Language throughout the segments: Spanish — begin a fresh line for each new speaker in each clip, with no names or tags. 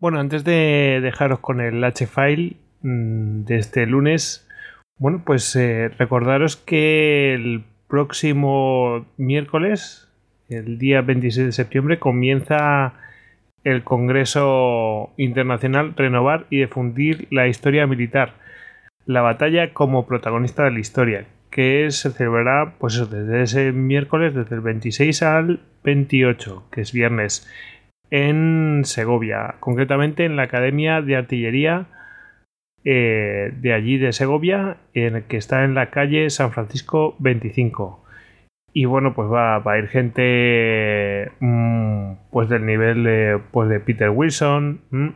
Bueno, antes de dejaros con el H-File mm, de este lunes, bueno, pues eh, recordaros que el próximo miércoles, el día 26 de septiembre, comienza el Congreso Internacional Renovar y Difundir la Historia Militar, la batalla como protagonista de la historia, que se celebrará pues desde ese miércoles, desde el 26 al 28, que es viernes, en Segovia, concretamente en la Academia de Artillería eh, de allí de Segovia, en, que está en la calle San Francisco 25. Y bueno, pues va, a ir gente mm, pues del nivel de, pues de Peter Wilson, mm,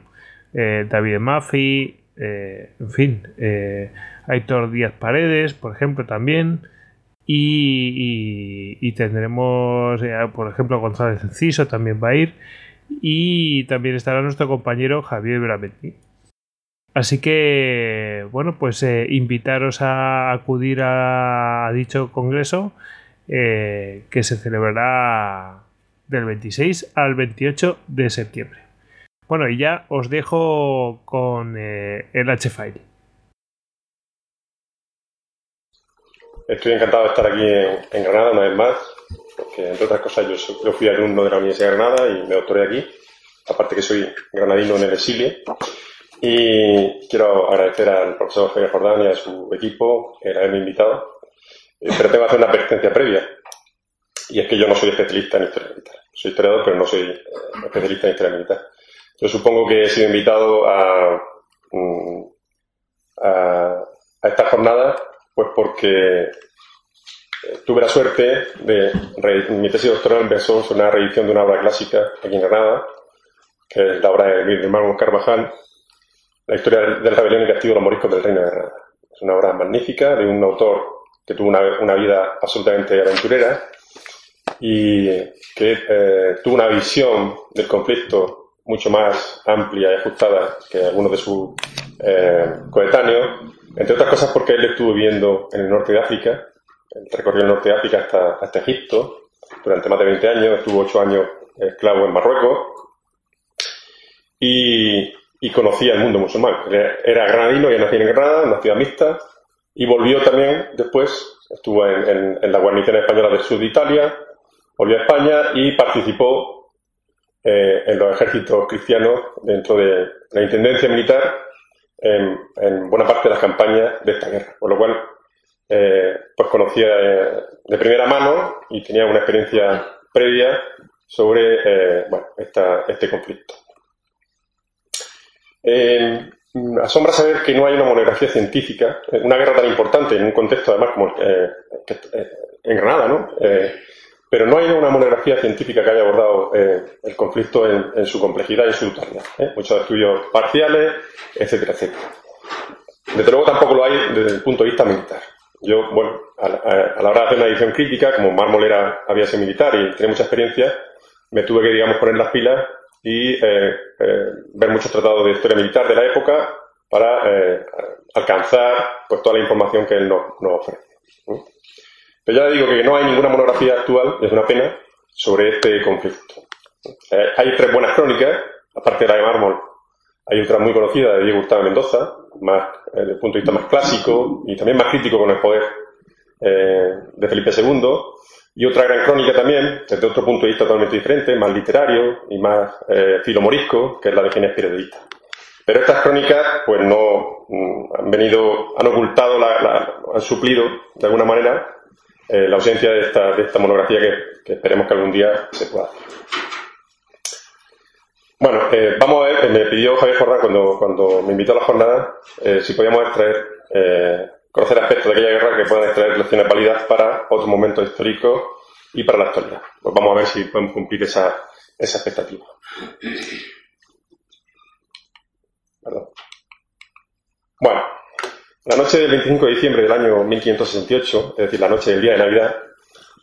eh, David Murphy, eh, en fin, Aitor Díaz Paredes, por ejemplo, también. Y, tendremos, por ejemplo, González Enciso también va a ir. Y también estará nuestro compañero Javier Bramenti. Así que, bueno, pues eh, invitaros a acudir a, dicho congreso eh, que se celebrará del 26 al 28 de septiembre. Bueno, y ya os dejo con eh, el H-File.
Estoy encantado de estar aquí en, Granada una vez más, porque entre otras cosas yo, fui alumno de la Universidad de Granada y me doctoré aquí, aparte que soy granadino en el exilio. Y quiero agradecer al profesor Javier Jordán y a su equipo el haberme invitado. Eh, pero tengo que hacer una advertencia previa. Y es que yo no soy especialista en historia militar. Soy historiador, pero no soy eh, especialista en historia militar. Yo supongo que he sido invitado a, mm, a, a esta jornada pues porque tuve la suerte de mi tesis doctoral empezó sobre una reedición de una obra clásica aquí en Granada, que es la obra de mi hermano Carvajal, la historia de la rebelión y castigo de los moriscos del Reino de Granada. Es una obra magnífica de un autor que tuvo una, vida absolutamente aventurera y que eh, tuvo una visión del conflicto mucho más amplia y ajustada que algunos de sus eh, coetáneos, entre otras cosas porque él estuvo viviendo en el norte de África, recorrió el norte de África hasta, hasta Egipto. Durante más de 20 años, estuvo 8 años esclavo en Marruecos. Y conocía el mundo musulmán. Era granadino, ya nació en Granada, una ciudad mixta, y volvió también después, estuvo en, la guarnición española del sur de Italia, volvió a España y participó eh, en los ejércitos cristianos dentro de la intendencia militar en, buena parte de las campañas de esta guerra, por lo cual eh, pues conocía eh, de primera mano y tenía una experiencia previa sobre bueno, este conflicto. Eh, asombra saber que no hay una monografía científica, una guerra tan importante en un contexto además como eh, eh, en Granada, ¿no? pero no hay una monografía científica que haya abordado el conflicto en, su complejidad y en su totalidad. Muchos estudios parciales, etcétera, etcétera. Desde luego tampoco lo hay desde el punto de vista militar. Yo, bueno, a, la hora de hacer una edición crítica, como Mármol era, había sido militar y tenía mucha experiencia, me tuve que, digamos, poner las pilas y eh, eh, ver muchos tratados de historia militar de la época para eh, alcanzar pues toda la información que él nos, ofrece. Pero ya le digo que no hay ninguna monografía actual, es una pena, sobre este conflicto. hay tres buenas crónicas, aparte de la de Mármol, hay otra muy conocida de Diego Gustavo Mendoza, más desde el punto de vista más clásico y también más crítico con el poder de Felipe II, y otra gran crónica también, desde otro punto de vista totalmente diferente, más literario y más eh, filomorisco, que es la de Ginés Periodista. Pero estas crónicas, pues no mm, han venido, han ocultado, la, han suplido de alguna manera eh, la ausencia de esta, de esta monografía que, esperemos que algún día se pueda hacer. Bueno, eh, vamos a ver, me pidió Javier Jorra cuando, me invitó a la jornada si podíamos extraer conocer aspectos de aquella guerra que puedan extraer lecciones válidas para otro momento histórico y para la actualidad. Pues vamos a ver si podemos cumplir esa, esa expectativa. Bueno, la noche del 25 de diciembre del año 1568, es decir, la noche del día de Navidad,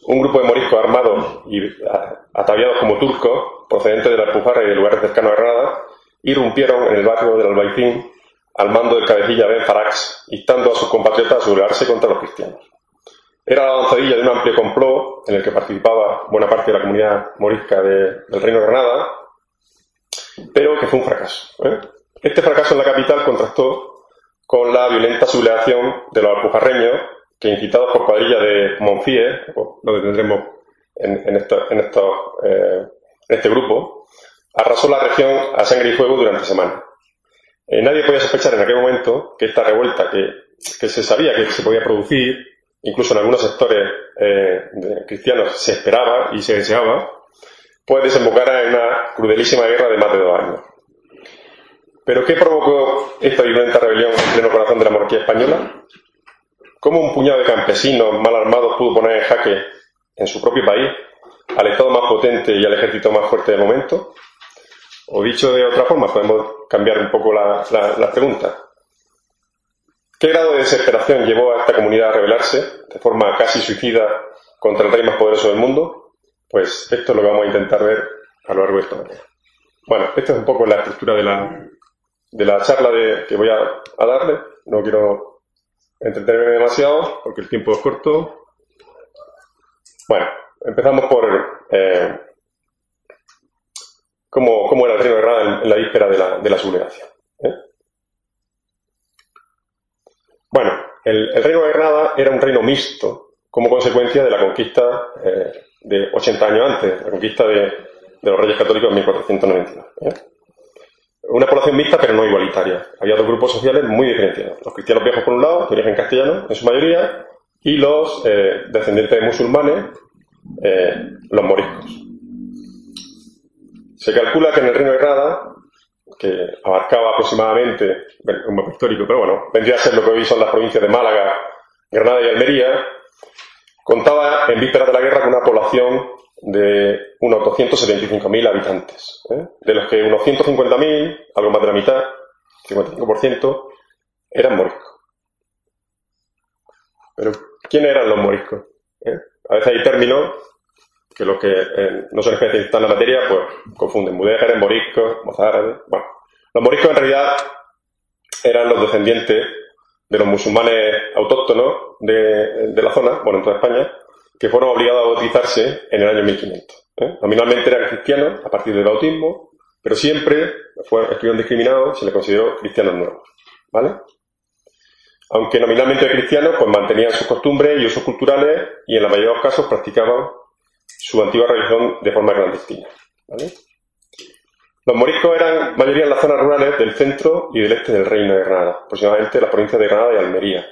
un grupo de moriscos armados y ataviados como turcos, procedentes de la Alpujarra y de lugares cercanos a Granada, irrumpieron en el barrio del Albaicín al mando del cabecilla Ben Farax, instando a sus compatriotas a sublevarse contra los cristianos. Era la avanzadilla de un amplio complot en el que participaba buena parte de la comunidad morisca del Reino de Granada pero que fue un fracaso. ¿eh? Este fracaso en la capital contrastó con la violenta sublevación de los alpujarreños, que incitados por cuadrillas de Monfíes, lo que tendremos en, eh, este grupo, arrasó la región a sangre y fuego durante semanas. Eh, nadie podía sospechar en aquel momento que esta revuelta que, se sabía que se podía producir, incluso en algunos sectores cristianos se esperaba y se deseaba, puede desembocar en una crudelísima guerra de más de dos años. ¿Pero qué provocó esta violenta rebelión en pleno corazón de la monarquía española? ¿Cómo un puñado de campesinos mal armados pudo poner en jaque en su propio país al Estado más potente y al ejército más fuerte del momento? O dicho de otra forma, podemos cambiar un poco la, pregunta. ¿Qué grado de desesperación llevó a esta comunidad a rebelarse de forma casi suicida contra el rey más poderoso del mundo? Pues esto es lo que vamos a intentar ver a lo largo de esta mañana. Bueno, esta es un poco la estructura de la, de la charla que voy a, darle. No quiero entretenerme demasiado porque el tiempo es corto. Bueno, empezamos por eh, cómo, era el reino de Granada en, la víspera de la, de la sublevación. ¿eh? Bueno, el, reino de Granada era un reino mixto como consecuencia de la conquista eh, de 80 años antes, la conquista de, de los reyes católicos en 1492 una población mixta pero no igualitaria. Había dos grupos sociales muy diferenciados. Los cristianos viejos por un lado, de origen castellano en su mayoría, y los eh, descendientes de musulmanes, eh, los moriscos. Se calcula que en el Reino de Granada, que abarcaba aproximadamente, un mapa histórico, pero bueno, vendría a ser lo que hoy son las provincias de Málaga, Granada y Almería, contaba en vísperas de la guerra con una población de unos 275.000 habitantes, ¿eh? de los que unos 150.000, algo más de la mitad, 55%, eran moriscos. Pero, ¿quién eran los moriscos? ¿Eh? A veces hay términos que los que eh, no son especialistas en la materia, pues confunden. Mudéjares, moriscos, mozárabes. Bueno, los moriscos en realidad eran los descendientes de los musulmanes autóctonos de, de la zona, bueno, en toda España, que fueron obligados a bautizarse en el año 1500. ¿eh? Nominalmente eran cristianos a partir del bautismo, pero siempre fueron, discriminados y se les consideró cristianos nuevos. ¿Vale? Aunque nominalmente cristianos, pues mantenían sus costumbres y usos culturales y en la mayoría de los casos practicaban su antigua religión de forma clandestina. Los moriscos eran mayoría en las zonas rurales del centro y del este del Reino de Granada, aproximadamente las provincias de Granada y Almería,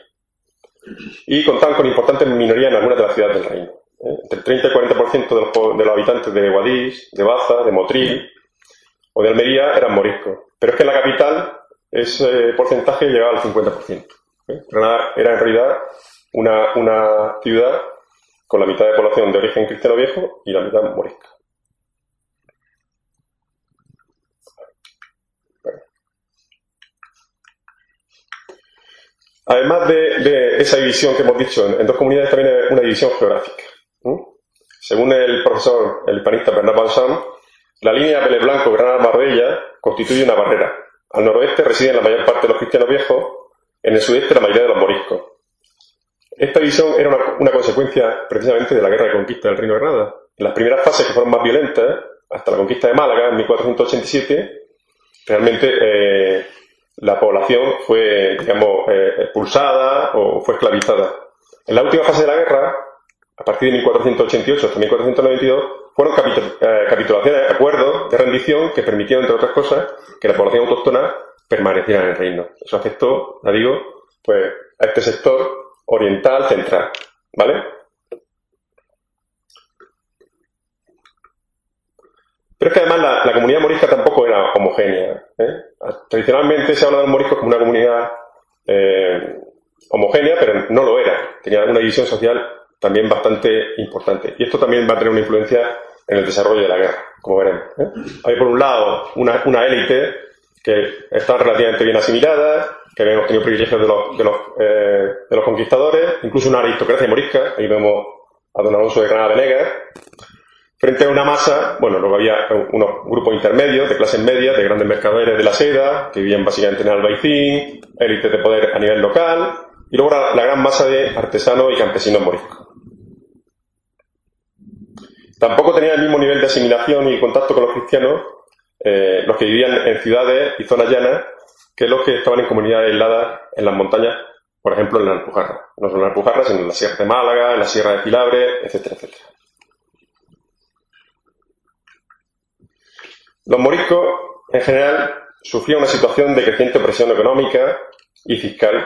y contaban con importantes minorías en algunas de las ciudades del reino. ¿eh? Entre el 30 y el 40% de los, de los habitantes de Guadix, de Baza, de Motril o de Almería eran moriscos. Pero es que en la capital ese porcentaje llegaba al 50%. ¿eh? Era en realidad una, una ciudad con la mitad de población de origen cristiano viejo y la mitad morisca. Además de, esa división que hemos dicho en, dos comunidades, también hay una división geográfica. Según el profesor, el hispanista Bernard Bansan, la línea Pele Blanco-Granada-Marbella constituye una barrera. Al noroeste residen la mayor parte de los cristianos viejos, en el sudeste la mayoría de los moriscos. Esta división era una, consecuencia precisamente de la guerra de conquista del Reino de Granada. En las primeras fases que fueron más violentas, hasta la conquista de Málaga en 1487, realmente eh, la población fue, digamos, eh, expulsada o fue esclavizada. En la última fase de la guerra, a partir de 1488 hasta 1492, fueron eh, capitulaciones, acuerdos de rendición que permitieron, entre otras cosas, que la población autóctona permaneciera en el reino. Eso afectó, ya digo, pues, a este sector oriental central. ¿Vale? Pero es que además la, comunidad morisca tampoco era homogénea. ¿eh? Tradicionalmente se habla de los moriscos como una comunidad eh, homogénea, pero no lo era. Tenía una división social también bastante importante. Y esto también va a tener una influencia en el desarrollo de la guerra, como veremos. ¿eh? Hay por un lado una, élite que está relativamente bien asimilada, que habíamos tenido privilegios de los, los, de los conquistadores, incluso una aristocracia morisca. Ahí vemos a don Alonso de Granada Venegas, Frente a una masa, bueno, luego había unos grupos intermedios de clases medias, de grandes mercaderes de la seda, que vivían básicamente en Albaicín, élites de poder a nivel local, y luego la, gran masa de artesanos y campesinos moriscos. Tampoco tenía el mismo nivel de asimilación y contacto con los cristianos eh, los que vivían en ciudades y zonas llanas que los que estaban en comunidades aisladas en las montañas, por ejemplo en la Alpujarra. No solo en la Alpujarra, sino en la Sierra de Málaga, en la Sierra de Filabre, etcétera, etcétera. Los moriscos, en general, sufrían una situación de creciente presión económica y fiscal,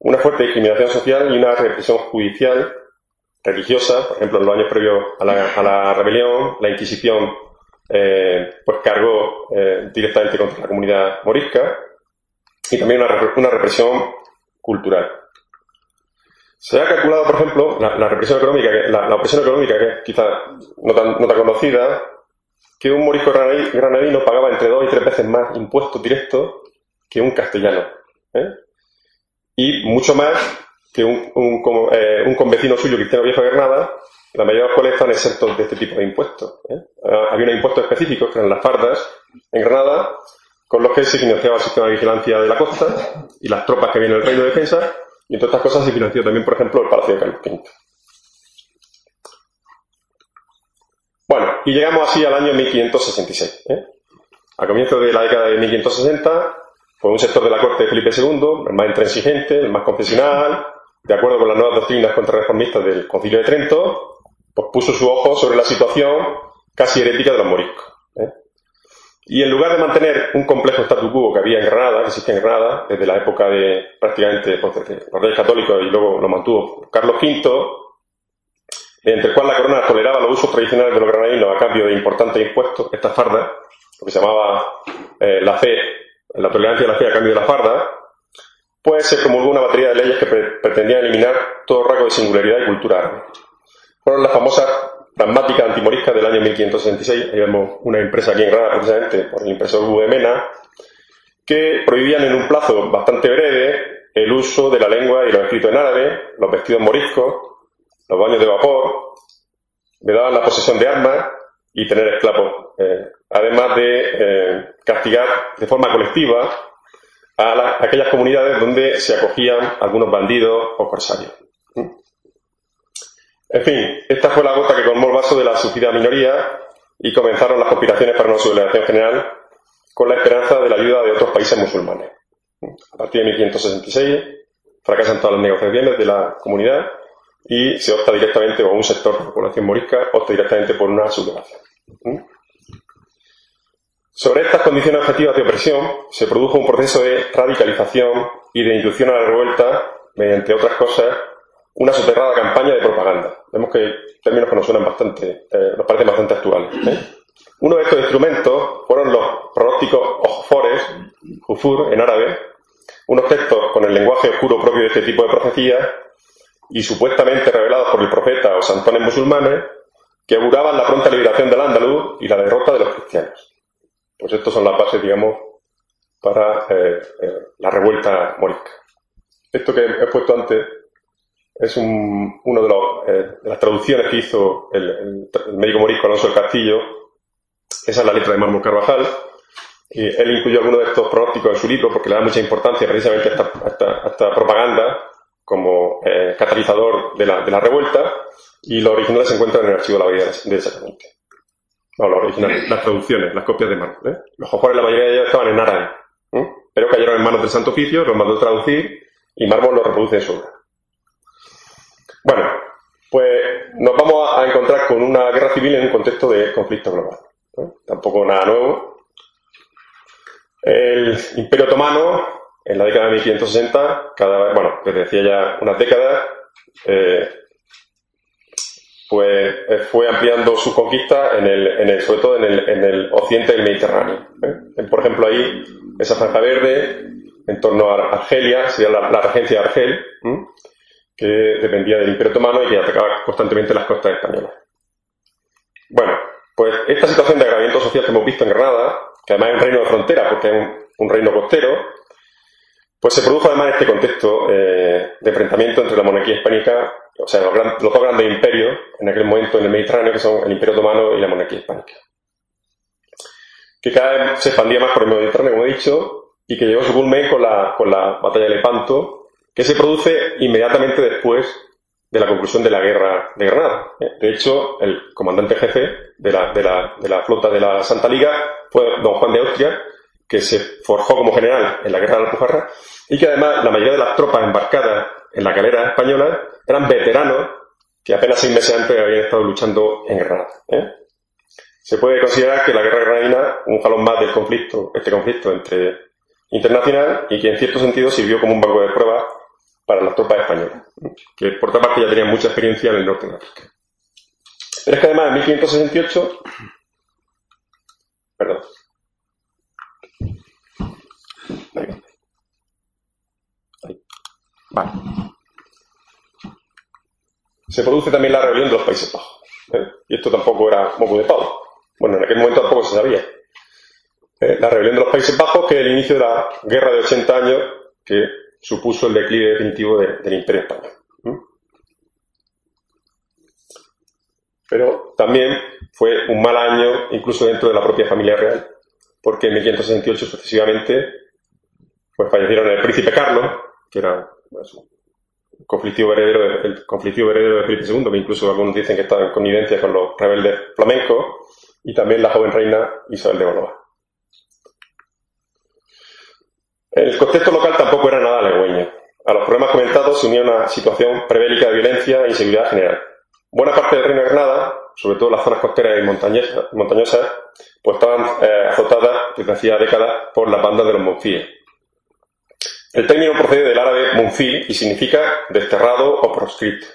una fuerte discriminación social y una represión judicial, religiosa, por ejemplo, en los años previos a la, rebelión, la Inquisición eh, pues cargó eh, directamente contra la comunidad morisca y también una, represión cultural. Se ha calculado, por ejemplo, la, represión económica, la, opresión económica, que es quizá no tan, no tan conocida, que un morisco granadino pagaba entre dos y tres veces más impuestos directos que un castellano. ¿eh? Y mucho más que un, un, eh, un convecino suyo, Cristiano Viejo de Granada, la mayoría de los cuales están exentos de este tipo de impuestos. ¿eh? Ah, había unos impuestos específicos, que eran las fardas, en Granada, con los que se financiaba el sistema de vigilancia de la costa y las tropas que había en el Reino de Defensa, y entre otras cosas se financió también, por ejemplo, el Palacio de Carlos V. Bueno, y llegamos así al año 1566. ¿eh? A comienzos de la década de 1560, fue un sector de la corte de Felipe II, el más intransigente, el más confesional, de acuerdo con las nuevas doctrinas contrarreformistas del Concilio de Trento, pues puso su ojo sobre la situación casi herética de los moriscos. ¿eh? Y en lugar de mantener un complejo statu quo que había en Granada, que existía en Granada, desde la época de prácticamente pues, de los reyes católicos y luego lo mantuvo Carlos V, mediante el cual la corona toleraba los usos tradicionales de los granadinos a cambio de importantes impuestos, esta farda, lo que se llamaba eh, la fe, la tolerancia de la fe a cambio de la farda, pues se promulgó una batería de leyes que pretendían eliminar todo rasgo de singularidad y cultura árabe. Fueron las famosas pragmáticas antimoriscas del año 1566, ahí vemos una empresa aquí en Granada precisamente por el impresor V. Mena, que prohibían en un plazo bastante breve el uso de la lengua y los escritos en árabe, los vestidos moriscos, los baños de vapor, me daban la posesión de armas y tener esclavos, eh, además de eh, castigar de forma colectiva a, aquellas comunidades donde se acogían algunos bandidos o corsarios. En fin, esta fue la gota que colmó el vaso de la sufrida minoría y comenzaron las conspiraciones para una sublevación general con la esperanza de la ayuda de otros países musulmanes. A partir de 1566 fracasan todas las negociaciones de la comunidad y se opta directamente, o un sector de la población morisca opta directamente por una sublevación. ¿Mm? Sobre estas condiciones objetivas de opresión se produjo un proceso de radicalización y de inducción a la revuelta mediante otras cosas una soterrada campaña de propaganda. Vemos que términos que nos suenan bastante, eh, nos parecen bastante actuales. ¿eh? Uno de estos instrumentos fueron los pronósticos ojfores, jufur en árabe, unos textos con el lenguaje oscuro propio de este tipo de profecías y supuestamente revelados por el profeta o santones musulmanes que auguraban la pronta liberación del Andaluz y la derrota de los cristianos. Pues estos son las bases, digamos, para eh, eh, la revuelta morisca. Esto que he puesto antes es un, uno de, los, eh, las traducciones que hizo el, médico morisco Alonso del Castillo. Esa es la letra de Mármol Carvajal. Y él incluyó algunos de estos pronósticos en su libro porque le da mucha importancia precisamente a esta, a esta propaganda como eh, catalizador de la, de la, revuelta y los originales se encuentran en el archivo de la bahía de Sacramento. No, los originales, las traducciones, las copias de mármol. ¿eh? Los jofores, la mayoría de ellos estaban en árabe, ¿eh? pero cayeron en manos del Santo Oficio, los mandó a traducir y mármol los reproduce en su obra. Bueno, pues nos vamos a encontrar con una guerra civil en un contexto de conflicto global. Tampoco nada nuevo. El Imperio Otomano en la década de 1560, cada, bueno, desde hacía ya unas décadas, eh, pues eh, fue ampliando sus conquistas en el, en el, sobre todo en el, en el occidente del Mediterráneo. ¿eh? Por ejemplo, ahí, esa franja verde, en torno a Argelia, sería la, regencia de Argel, que dependía del Imperio Otomano y que atacaba constantemente las costas españolas. Bueno, pues esta situación de agravamiento social que hemos visto en Granada, que además es un reino de frontera, porque es un reino costero, pues se produjo además este contexto eh, de enfrentamiento entre la monarquía hispánica, o sea, los, dos grandes imperios en aquel momento en el Mediterráneo, que son el Imperio Otomano y la monarquía hispánica. Que cada vez se expandía más por el Mediterráneo, como he dicho, y que llegó a su culmen con la, con la batalla de Lepanto, que se produce inmediatamente después de la conclusión de la guerra de Granada. ¿eh? De hecho, el comandante jefe de la, de, la, de la, flota de la Santa Liga fue don Juan de Austria, que se forjó como general en la guerra de la Alpujarra y que además la mayoría de las tropas embarcadas en la calera española eran veteranos que apenas seis meses antes habían estado luchando en Granada. ¿eh? Se puede considerar que la guerra granadina, un jalón más del conflicto, este conflicto entre internacional y que en cierto sentido sirvió como un banco de pruebas para las tropas españolas, que por otra parte ya tenían mucha experiencia en el norte de África. Pero es que además en 1568, perdón, Se produce también la rebelión de los Países Bajos. ¿eh? Y esto tampoco era moco de pavo. Bueno, en aquel momento tampoco se sabía. ¿eh? La rebelión de los Países Bajos, que es el inicio de la guerra de 80 años que supuso el declive definitivo del Imperio Español. Pero también fue un mal año, incluso dentro de la propia familia real, porque en 1568 sucesivamente pues fallecieron el príncipe Carlos, que era pues, conflictivo heredero, el conflictivo heredero de Felipe II, que incluso algunos dicen que estaba en connivencia con los rebeldes flamencos, y también la joven reina Isabel de Bolova. El contexto local tampoco era nada alegüeño. A los problemas comentados se unía una situación prebélica de violencia e inseguridad general. Buena parte del reino de Granada, sobre todo las zonas costeras y montañosas, pues estaban eh, azotadas desde hacía décadas por las bandas de los monfíes, el término procede del árabe munfi y significa desterrado o proscrito.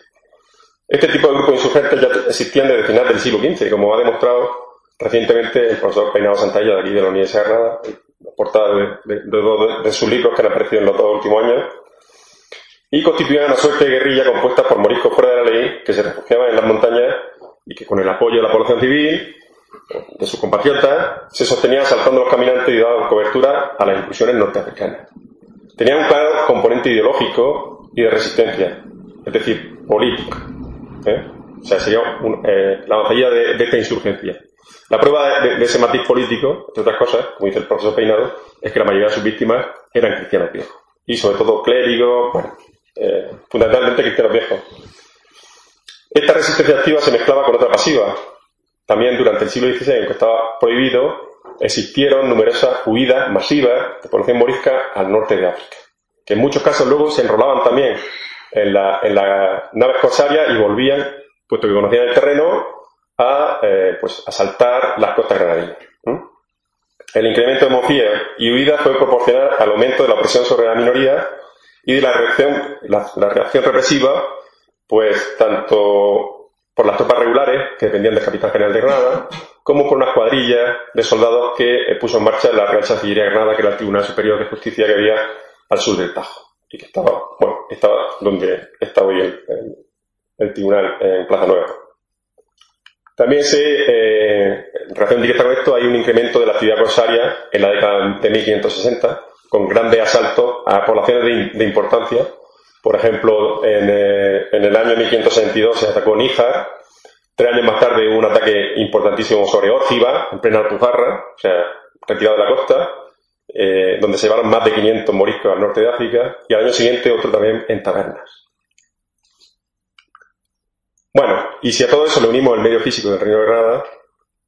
Este tipo de grupos insurgentes ya existían desde el final del siglo XV, como ha demostrado recientemente el profesor Peinado Santalla de aquí de la Universidad de Granada, portada de, dos de, sus libros que han aparecido en los dos últimos años, y constituían una suerte de guerrilla compuesta por moriscos fuera de la ley que se refugiaban en las montañas y que con el apoyo de la población civil, de sus compatriotas, se sostenían asaltando a los caminantes y daban cobertura a las inclusiones norteafricanas. Tenía un claro componente ideológico y de resistencia, es decir, político. ¿eh? O sea, sería eh, la avanzadilla de, esta insurgencia. La prueba de, ese matiz político, entre otras cosas, como dice el profesor Peinado, es que la mayoría de sus víctimas eran cristianos viejos. Y sobre todo clérigos, bueno, eh, fundamentalmente cristianos viejos. Esta resistencia activa se mezclaba con otra pasiva. También durante el siglo XVI, en que estaba prohibido, existieron numerosas huidas masivas de población morisca al norte de África, que en muchos casos luego se enrolaban también en las la naves corsarias y volvían, puesto que conocían el terreno, a eh, pues, asaltar las costas granadinas. El incremento de mofías y huidas fue proporcional al aumento de la presión sobre la minoría y de la reacción, la, la reacción represiva, pues tanto por las tropas regulares, que dependían del capitán general de Granada, como por una cuadrilla de soldados que eh, puso en marcha la Real Chancillería de Granada, que era el Tribunal Superior de Justicia que había al sur del Tajo, y que estaba, bueno, estaba donde está hoy el, tribunal, en Plaza Nueva. También se, eh, en relación directa con esto, hay un incremento de la actividad corsaria en la década de 1560, con grandes asaltos a poblaciones de, importancia. Por ejemplo, en, eh, en, el año 1562 se atacó Níjar, Tres años más tarde hubo un ataque importantísimo sobre Órciba, en plena Alpujarra, o sea, retirado de la costa, eh, donde se llevaron más de 500 moriscos al norte de África, y al año siguiente otro también en Tabernas. Bueno, y si a todo eso le unimos el medio físico del Reino de Granada,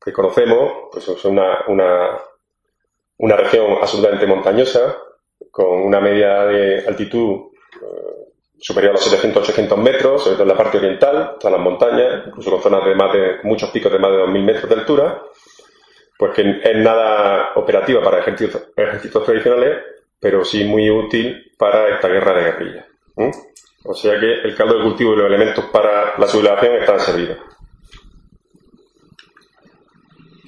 que conocemos, pues es una, una, región absolutamente montañosa, con una media de altitud eh, superior a los 700-800 metros, sobre todo en la parte oriental, todas las montañas, incluso con zonas de más de muchos picos de más de 2.000 metros de altura, pues que es nada operativa para ejércitos, ejércitos tradicionales, pero sí muy útil para esta guerra de guerrilla. O sea que el caldo de cultivo y los elementos para la sublevación están servidos.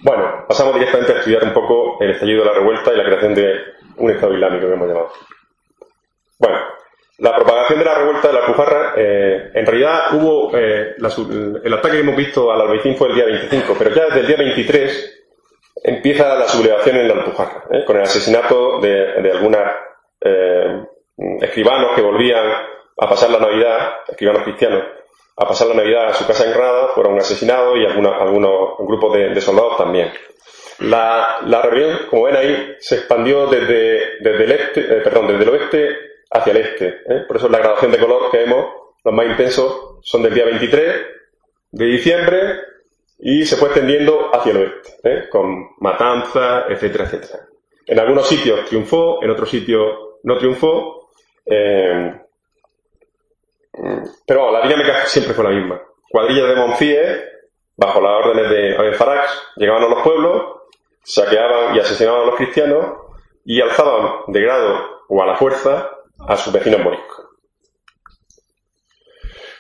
Bueno, pasamos directamente a estudiar un poco el estallido de la revuelta y la creación de un Estado Islámico que hemos llamado. La propagación de la revuelta de la Alpujarra, eh, en realidad hubo, eh, el ataque que hemos visto al Albaicín fue el día 25, pero ya desde el día 23 empieza la sublevación en la Alpujarra, eh, con el asesinato de, algunos escribanos que volvían a pasar la Navidad, escribanos cristianos, a pasar la Navidad a su casa en Granada, fueron asesinados y algunos, algunos grupos de, soldados también. La, la, rebelión, como ven ahí, se expandió desde, desde el este, perdón, desde el oeste hacia el este. ¿eh? Por eso la gradación de color que vemos Los más intensos son del día 23 de diciembre y se fue extendiendo hacia el oeste, ¿eh? con matanzas, etcétera, etcétera. En algunos sitios triunfó, en otros sitios no triunfó, eh, pero la dinámica siempre fue la misma. Cuadrillas de Monfíes, bajo las órdenes de Abel Farax, llegaban a los pueblos, saqueaban y asesinaban a los cristianos y alzaban de grado o a la fuerza a sus vecinos moriscos.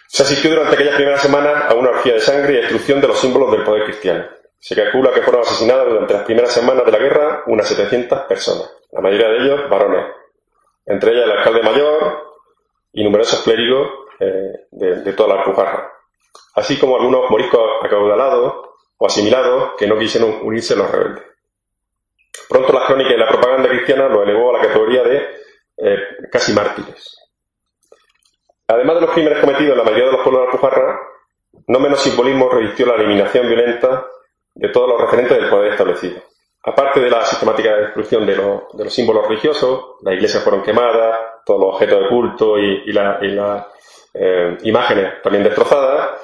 Se asistió durante aquellas primeras semanas a una orgía de sangre y destrucción de los símbolos del poder cristiano. Se calcula que fueron asesinadas durante las primeras semanas de la guerra unas 700 personas, la mayoría de ellos varones, entre ellas el alcalde mayor y numerosos clérigos eh, de, toda la Alpujarra, así como algunos moriscos acaudalados o asimilados que no quisieron unirse a los rebeldes. Pronto las crónicas y la propaganda cristiana lo elevó a la categoría de eh, casi mártires. Además de los crímenes cometidos en la mayoría de los pueblos de Alpujarra, no menos simbolismo revistió la eliminación violenta de todos los referentes del poder establecido. Aparte de la sistemática destrucción de, los símbolos religiosos, las iglesias fueron quemadas, todos los objetos de culto y, las eh, imágenes también destrozadas,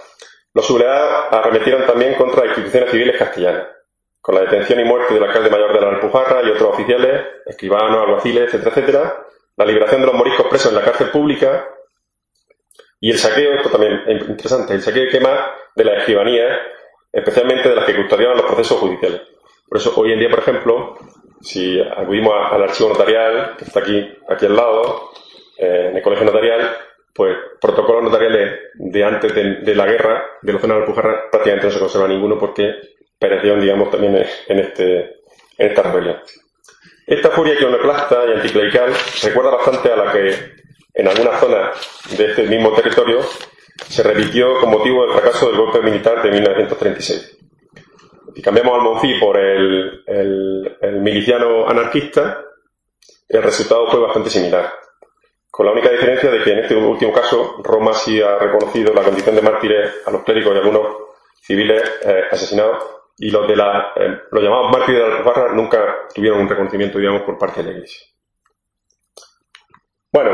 los sublevados arremetieron también contra instituciones civiles castellanas, con la detención y muerte del alcalde mayor de la Alpujarra y otros oficiales, escribanos, alguaciles, etcétera, etcétera, la liberación de los moriscos presos en la cárcel pública y el saqueo, esto también es interesante, el saqueo y quema de las escribanías, especialmente de las que custodiaban los procesos judiciales. Por eso hoy en día, por ejemplo, si acudimos al archivo notarial, que está aquí, aquí al lado, eh, en el colegio notarial, pues protocolos notariales de antes de, la guerra, de los de Alpujarra, prácticamente no se conserva ninguno porque perecieron, digamos, también en, este, en esta rebelión. Esta furia iconoclasta y anticlerical recuerda bastante a la que en algunas zonas de este mismo territorio se repitió con motivo del fracaso del golpe militar de 1936. Si cambiamos al Monfí por el, miliciano anarquista, el resultado fue bastante similar. Con la única diferencia de que en este último caso Roma sí ha reconocido la condición de mártires a los clérigos y algunos civiles eh, asesinados y los de la, eh, los llamados mártires de la Alpujarra nunca tuvieron un reconocimiento, digamos, por parte de la Iglesia. Bueno,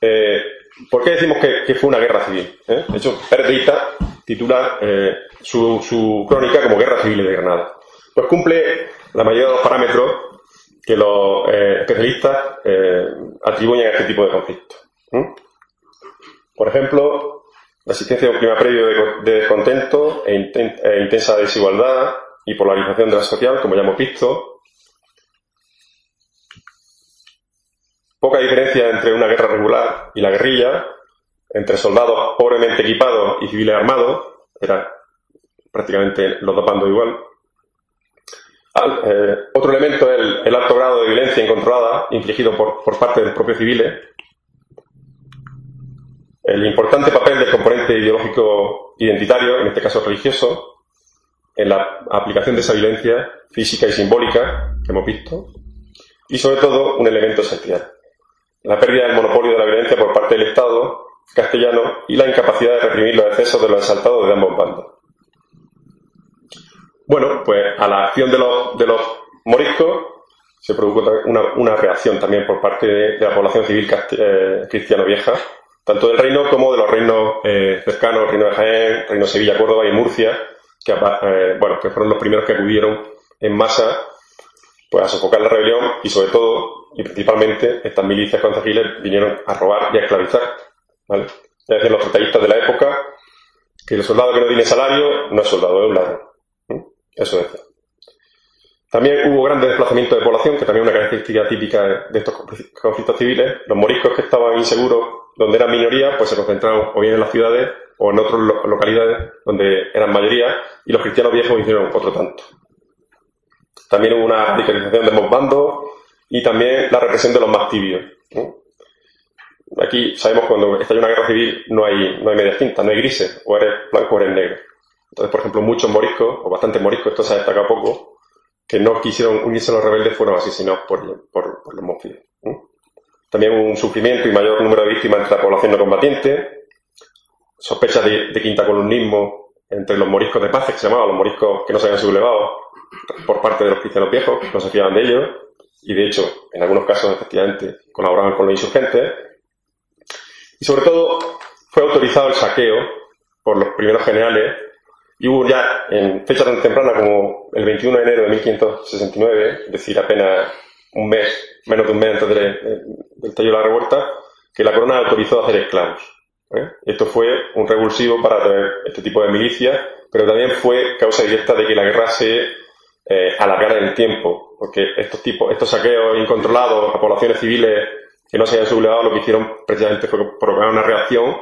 eh, ¿Por qué decimos que, fue una guerra civil? ¿Eh? De hecho, Pérez titula eh, su, crónica como Guerra Civil de Granada. Pues cumple la mayoría de los parámetros que los especialistas atribuyen a este tipo de conflictos. Por ejemplo, la existencia de un clima previo de, descontento e, e intensa desigualdad y polarización de la social, como hemos visto, Poca diferencia entre una guerra regular y la guerrilla, entre soldados pobremente equipados y civiles armados, era prácticamente los dos bandos igual. Eh, otro elemento es el, alto grado de violencia incontrolada infligido por, por parte de los propios civiles. El importante papel del componente ideológico identitario, en este caso religioso, en la aplicación de esa violencia física y simbólica que hemos visto. Y sobre todo un elemento esencial, la pérdida del monopolio de la violencia por parte del Estado castellano y la incapacidad de reprimir los excesos de los exaltados de ambos bandos. Bueno, pues a la acción de los, de los moriscos se produjo una, reacción también por parte de, la población civil eh, cristiano vieja, tanto del reino como de los reinos eh, cercanos, reino de Jaén, reino de Sevilla, Córdoba y Murcia, que, eh, bueno, que fueron los primeros que acudieron en masa pues, a sofocar la rebelión y sobre todo y principalmente estas milicias concejiles vinieron a robar y a esclavizar. ¿vale? Es decir, los tratadistas de la época que el soldado que no tiene salario no es soldado, es un ladrón. Eso es. También hubo grandes desplazamientos de población, que también es una característica típica de estos conflictos civiles. Los moriscos que estaban inseguros, donde eran minoría, pues se concentraron o bien en las ciudades o en otras localidades donde eran mayoría, y los cristianos viejos hicieron otro tanto. También hubo una radicalización de ambos bandos, y también la represión de los más tibios. Aquí sabemos cuando en una guerra civil no hay, no hay medias tintas, no hay grises, o eres blanco o eres negro. Entonces, por ejemplo, muchos moriscos, o bastantes moriscos, esto se destaca poco, que no quisieron unirse a los rebeldes fueron asesinados por, por, por los mófiles. También hubo un sufrimiento y mayor número de víctimas entre la población no combatiente, sospechas de, quinta columnismo entre los moriscos de paz, que se llamaban los moriscos que no se habían sublevado, por parte de los cristianos viejos, que no se fiaban de ellos, y de hecho, en algunos casos efectivamente colaboraban con los insurgentes. Y sobre todo, fue autorizado el saqueo por los primeros generales y hubo ya en fecha tan temprana como el 21 de enero de 1569, es decir, apenas un mes, menos de un mes antes del tallo de la revuelta, que la corona autorizó a hacer esclavos. ¿Eh? Esto fue un revulsivo para tener este tipo de milicias, pero también fue causa directa de que la guerra se eh, alargara en el tiempo, porque estos tipos, estos saqueos incontrolados a poblaciones civiles que no se habían sublevado lo que hicieron precisamente fue provocar una reacción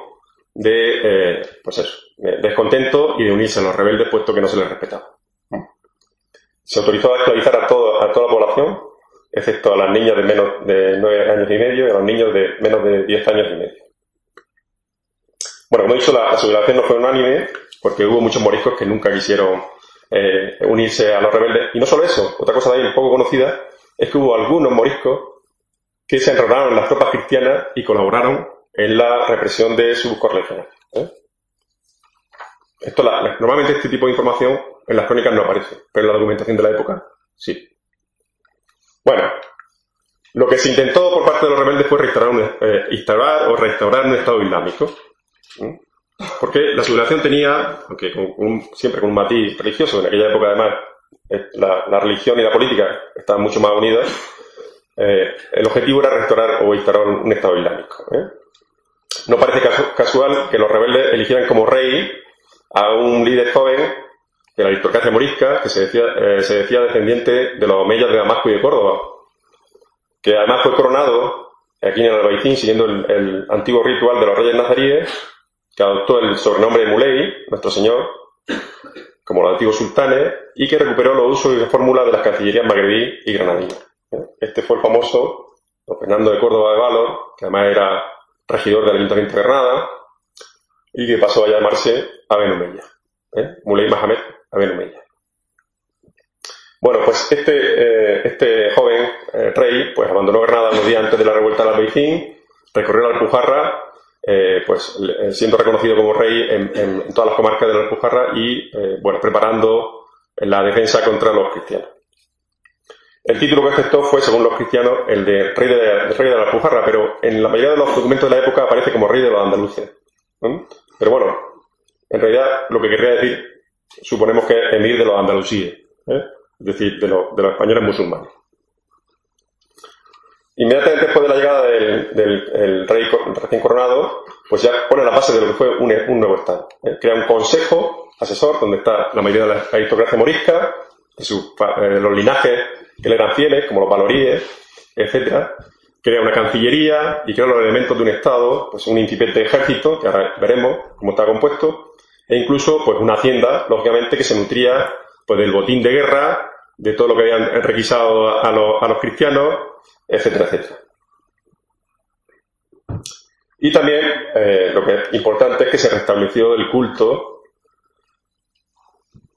de, eh, pues eso, descontento y de unirse a los rebeldes puesto que no se les respetaba. Se autorizó a esclavizar a, todo, a toda la población, excepto a las niñas de menos de 9 años y medio y a los niños de menos de 10 años y medio. Bueno, como he dicho, la, sublevación no fue unánime porque hubo muchos moriscos que nunca quisieron eh, unirse a los rebeldes. Y no solo eso, otra cosa también poco conocida es que hubo algunos moriscos que se enrolaron en las tropas cristianas y colaboraron en la represión de sus correligionarios. ¿eh? Normalmente este tipo de información en las crónicas no aparece, pero en la documentación de la época sí. Bueno, lo que se intentó por parte de los rebeldes fue restaurar, un, eh, instaurar o restaurar un Estado islámico. Porque la sublevación tenía, aunque siempre con un matiz religioso, en aquella época además eh, la, religión y la política estaban mucho más unidas, el objetivo era restaurar o instaurar un, Estado islámico. No parece casual que los rebeldes eligieran como rey a un líder joven de la aristocracia morisca que se decía, eh, se decía descendiente de los omeyas de Damasco y de Córdoba, que además fue coronado aquí en el Albaicín siguiendo el, antiguo ritual de los reyes nazaríes, que adoptó el sobrenombre de Muley, nuestro señor, como los antiguos sultanes, y que recuperó los usos y las fórmulas de las cancillerías magrebí y granadina. Este fue el famoso don Fernando de Córdoba de Valor, que además era regidor del Ayuntamiento de Granada, y que pasó a llamarse Aben Umeya. ¿eh? Muley Mahamed Aben Bueno, pues este, eh, este joven eh, rey pues abandonó Granada unos días antes de la revuelta del Albaicín, recorrió la Alpujarra, eh, pues siendo reconocido como rey en, todas las comarcas de la Alpujarra y bueno, preparando la defensa contra los cristianos. El título que aceptó fue, según los cristianos, el de rey de, rey de la Alpujarra, pero en la mayoría de los documentos de la época aparece como rey de los andaluces. Pero bueno, en realidad lo que querría decir, suponemos que es emir de los andalusíes, ¿eh? es decir, de, los españoles musulmanes. Inmediatamente después de la llegada del, rey recién coronado, pues ya pone la base de lo que fue un, nuevo Estado. ¿eh? Crea un consejo asesor donde está la mayoría de la aristocracia morisca, de sus, eh, los linajes que le eran fieles, como los valoríes, etcétera. Crea una cancillería y crea los elementos de un Estado, pues un incipiente ejército, que ahora veremos cómo está compuesto, e incluso pues una hacienda, lógicamente, que se nutría pues del botín de guerra, de todo lo que habían requisado a los, a los cristianos, etcétera, etcétera. Y también eh, lo que es importante es que se restableció el culto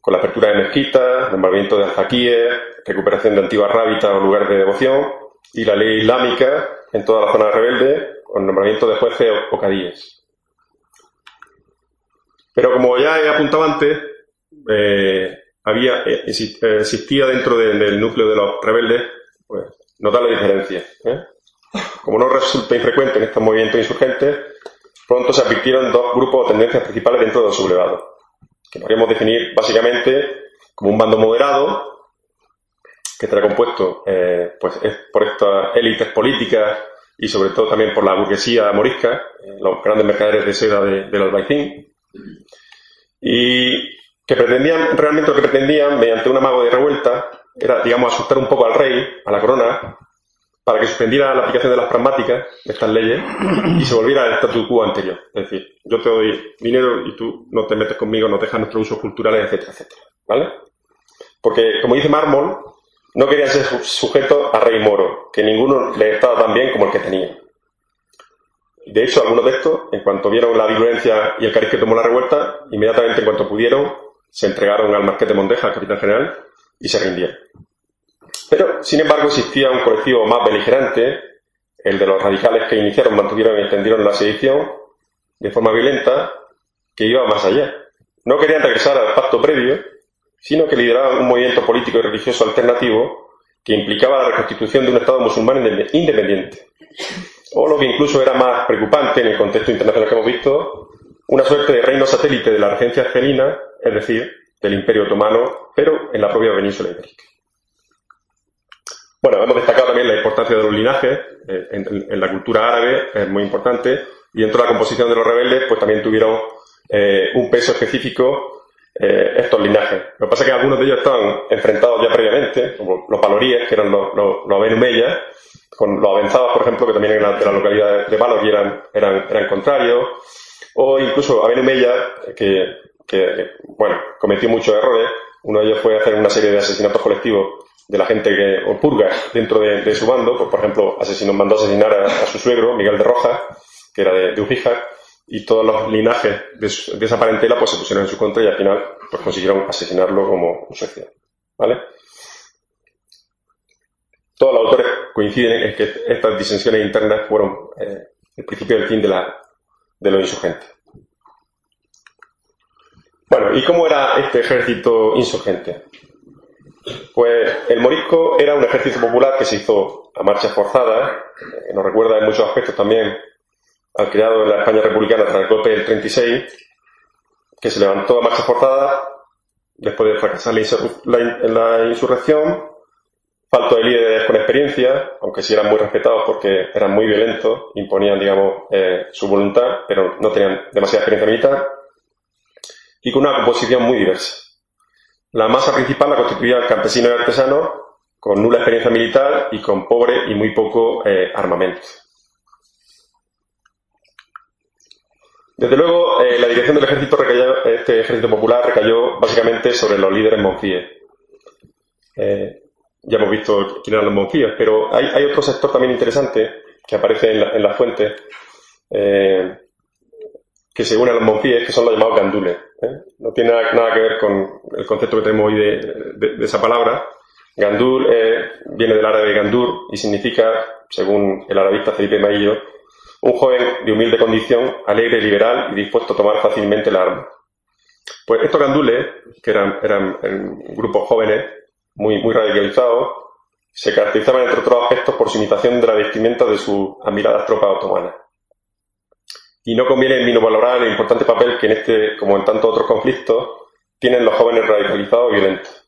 con la apertura de mezquitas, nombramiento de alfaquíes, recuperación de antiguas rábitas o lugares de devoción y la ley islámica en toda la zona rebelde con nombramiento de jueces o cadíes. Pero como ya he apuntado antes, eh, había, eh, existía dentro del núcleo de los rebeldes pues, notable diferencia. Como no resulta infrecuente en estos movimientos insurgentes, pronto se advirtieron dos grupos o tendencias principales dentro de los sublevados, que podríamos definir básicamente como un bando moderado, que estará compuesto eh, pues, por estas élites políticas y sobre todo también por la burguesía morisca, eh, los grandes mercaderes de seda del Albaicín, y que pretendían, realmente lo que pretendían, mediante un amago de revuelta, era, digamos, asustar un poco al rey, a la corona, para que suspendiera la aplicación de las pragmáticas, de estas leyes, y se volviera al statu quo anterior. Es decir, yo te doy dinero y tú no te metes conmigo, no dejas nuestros usos culturales, etcétera, etcétera. ¿Vale? Porque, como dice Mármol, no querían ser sujetos a rey moro, que ninguno les estaba tan bien como el que tenía. De hecho, algunos de estos, en cuanto vieron la violencia y el cariz que tomó la revuelta, inmediatamente en cuanto pudieron, se entregaron al Marqués de Mondeja, al capitán general, y se rindieron. Pero, sin embargo, existía un colectivo más beligerante, el de los radicales que iniciaron, mantuvieron y extendieron la sedición de forma violenta, que iba más allá. No querían regresar al pacto previo, sino que lideraban un movimiento político y religioso alternativo que implicaba la reconstitución de un Estado musulmán independiente. O lo que incluso era más preocupante en el contexto internacional que hemos visto, una suerte de reino satélite de la regencia argelina, es decir, del Imperio Otomano, pero en la propia península ibérica. Bueno, hemos destacado también la importancia de los linajes eh, en, la cultura árabe, es muy importante, y dentro de la composición de los rebeldes, pues también tuvieron eh, un peso específico eh, estos linajes. Lo que pasa es que algunos de ellos estaban enfrentados ya previamente, como los paloríes, que eran los, los, los con los avanzados, por ejemplo, que también eran de la localidad de Valor eran, eran, eran contrarios, o incluso Aben Humeya, que, que, bueno, cometió muchos errores. Uno de ellos fue hacer una serie de asesinatos colectivos de la gente que, o purga dentro de, su bando, pues, por ejemplo, asesinó, mandó asesinar a, su suegro, Miguel de Rojas, que era de, de y todos los linajes de, esa parentela pues se pusieron en su contra y al final pues consiguieron asesinarlo como sucio. ¿Vale? Todos los autores coinciden en que estas disensiones internas fueron eh, el principio del fin de, la, de los insurgentes. Bueno, ¿y cómo era este ejército insurgente? Pues el morisco era un ejército popular que se hizo a marchas forzadas, que nos recuerda en muchos aspectos también al creado en la España republicana tras el golpe del 36, que se levantó a marchas forzadas después de fracasar la, insurrección, falto de líderes con experiencia, aunque sí eran muy respetados porque eran muy violentos, imponían, digamos, eh, su voluntad, pero no tenían demasiada experiencia militar, y con una composición muy diversa. La masa principal la constituía el campesino y artesano, con nula experiencia militar y con pobre y muy poco eh, armamento. Desde luego, eh, la dirección del ejército recayó, este ejército popular recayó básicamente sobre los líderes monfíes. Eh, ya hemos visto quién eran los monfíes, pero hay, otro sector también interesante que aparece en la, fuente, que se une a los monfíes, que son los llamados gandules. ¿Eh? No tiene nada, que ver con el concepto que tenemos hoy de, esa palabra. Gandul eh, viene del árabe gandur y significa, según el arabista Felipe Maillo, un joven de humilde condición, alegre, liberal y dispuesto a tomar fácilmente la arma. Pues estos gandules, que eran, eran, grupos jóvenes, muy, muy radicalizados, se caracterizaban, entre otros aspectos, por su imitación de la vestimenta de sus admiradas tropas otomanas. Y no conviene valorar el importante papel que en este, como en tantos otros conflictos, tienen los jóvenes radicalizados y violentos.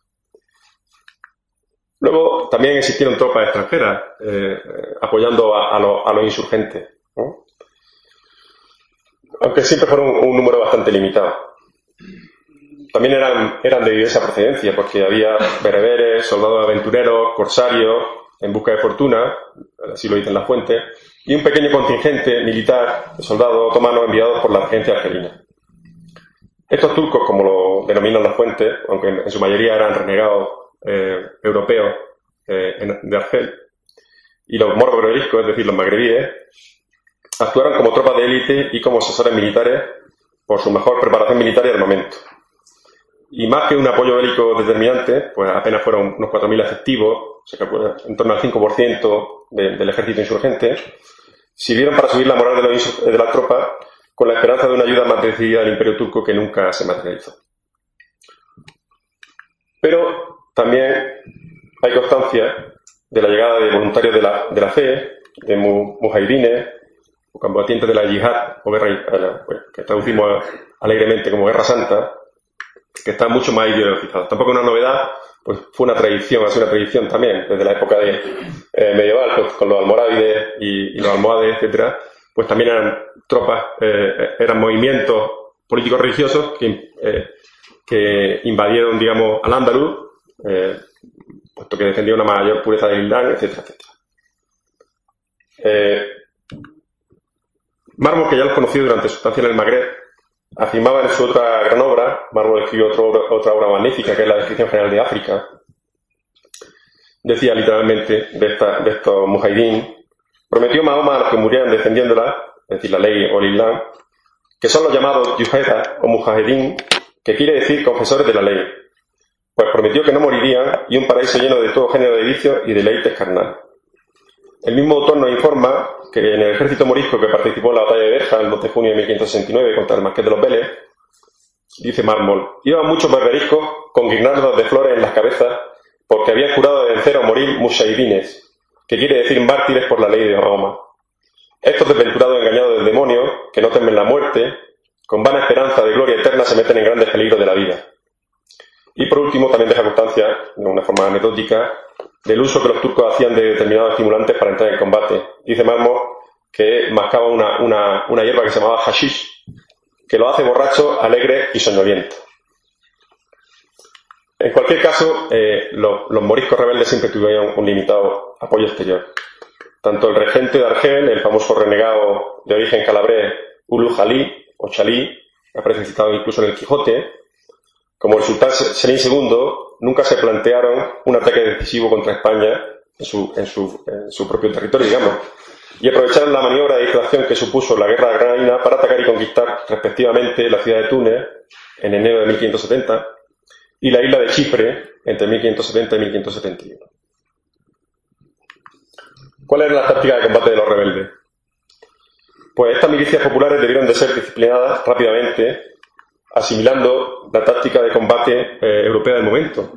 Luego también existieron tropas extranjeras eh, apoyando a, los insurgentes, aunque siempre fueron un, número bastante limitado. También eran, eran de diversa procedencia, porque había bereberes, soldados aventureros, corsarios, en busca de fortuna, así lo dicen las fuentes, y un pequeño contingente militar de soldados otomanos enviados por la regencia argelina. Estos turcos, como lo denominan las fuentes, aunque en su mayoría eran renegados eh, europeos eh, de Argel, y los moros es decir, los magrebíes, actuaron como tropas de élite y como asesores militares por su mejor preparación militar y armamento. Y más que un apoyo bélico determinante, pues apenas fueron unos 4.000 efectivos, en torno al 5% del ejército insurgente, sirvieron para subir la moral de, de la tropa con la esperanza de una ayuda más decidida del imperio turco que nunca se materializó. Pero también hay constancia de la llegada de voluntarios de la, de la fe, de mujahidines, o combatientes de la yihad, o guerra, eh, que traducimos alegremente como guerra santa, que están mucho más ideologizados. Tampoco es una novedad pues fue una tradición, ha sido una tradición también, desde la época eh, medieval, pues, con los almorávides y, los almohades, etcétera, pues también eran tropas, eh, eran movimientos políticos religiosos que, eh, que invadieron, digamos, al Andaluz, puesto que defendía una mayor pureza del Islam, etcétera, etcétera. Mármol, que ya los conocido durante su estancia en el Magreb, afirmaba en su otra gran obra, Mármol escribió otra obra magnífica, que es la descripción general de África, decía literalmente de, esta, de estos mujahidín, prometió Mahoma a los que murieran defendiéndola, es decir, la ley o el Islam, que son los llamados yuheda o mujahidín, que quiere decir confesores de la ley, pues prometió que no morirían y un paraíso lleno de todo género de vicios y deleites carnales. El mismo autor nos informa que en el ejército morisco que participó en la batalla de Berja el 2 de junio de 1569 contra el Marqués de los Vélez, dice Mármol, iban muchos berberiscos con guirnaldas de flores en las cabezas porque habían jurado de vencer o morir mushaidines, que quiere decir mártires por la ley de Roma. Estos desventurados engañados del demonio, que no temen la muerte, con vana esperanza de gloria eterna, se meten en grandes peligros de la vida. Y por último, también deja constancia, de una forma anecdótica, del uso que los turcos hacían de determinados estimulantes para entrar en combate. Dice Mármol que mascaba una, una, hierba que se llamaba hashish, que lo hace borracho, alegre y soñoliento. En cualquier caso, eh, los, moriscos rebeldes siempre tuvieron un limitado apoyo exterior. Tanto el regente de Argel, el famoso renegado de origen calabrés Ulu Jalí o Chalí, aparece citado incluso en el Quijote, como el sultán Selim II, nunca se plantearon un ataque decisivo contra España en su, en su, propio territorio, digamos, y aprovecharon la maniobra de distracción que supuso la guerra de Granada para atacar y conquistar respectivamente la ciudad de Túnez en enero de 1570 y la isla de Chipre entre 1570 y 1571. ¿Cuál era la táctica de combate de los rebeldes? Pues estas milicias populares debieron de ser disciplinadas rápidamente asimilando la táctica de combate eh, europea del momento,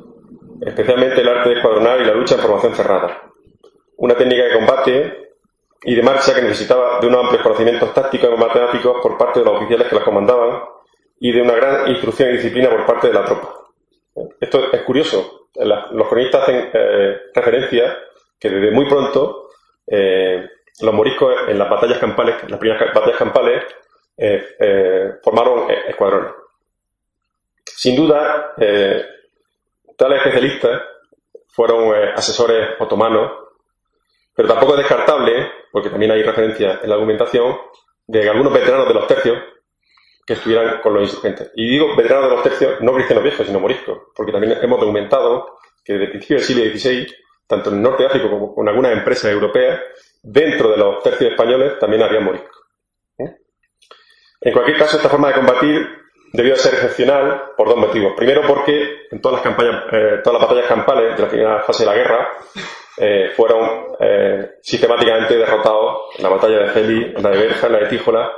especialmente el arte de escuadronar y la lucha en formación cerrada. Una técnica de combate y de marcha que necesitaba de unos amplios conocimientos tácticos y matemáticos por parte de los oficiales que las comandaban y de una gran instrucción y disciplina por parte de la tropa. Esto es curioso. Los cronistas hacen eh, referencia que desde muy pronto eh, los moriscos en las batallas campales, las primeras batallas campales, formaron escuadrones. Sin duda, eh, tales especialistas fueron eh, asesores otomanos, pero tampoco es descartable, porque también hay referencia en la argumentación, de algunos veteranos de los tercios que estuvieran con los insurgentes. Y digo veteranos de los tercios, no cristianos viejos, sino moriscos, porque también hemos documentado que desde el principio del siglo XVI, tanto en el norte de África como con algunas empresas europeas, dentro de los tercios españoles también había moriscos. ¿Eh? En cualquier caso, esta forma de combatir debió ser excepcional por dos motivos. Primero porque en todas las campañas, eh, todas las batallas campales de la primera fase de la guerra eh, fueron eh, sistemáticamente derrotados en la batalla de Feli, en la de Berja, en la de Tíjola,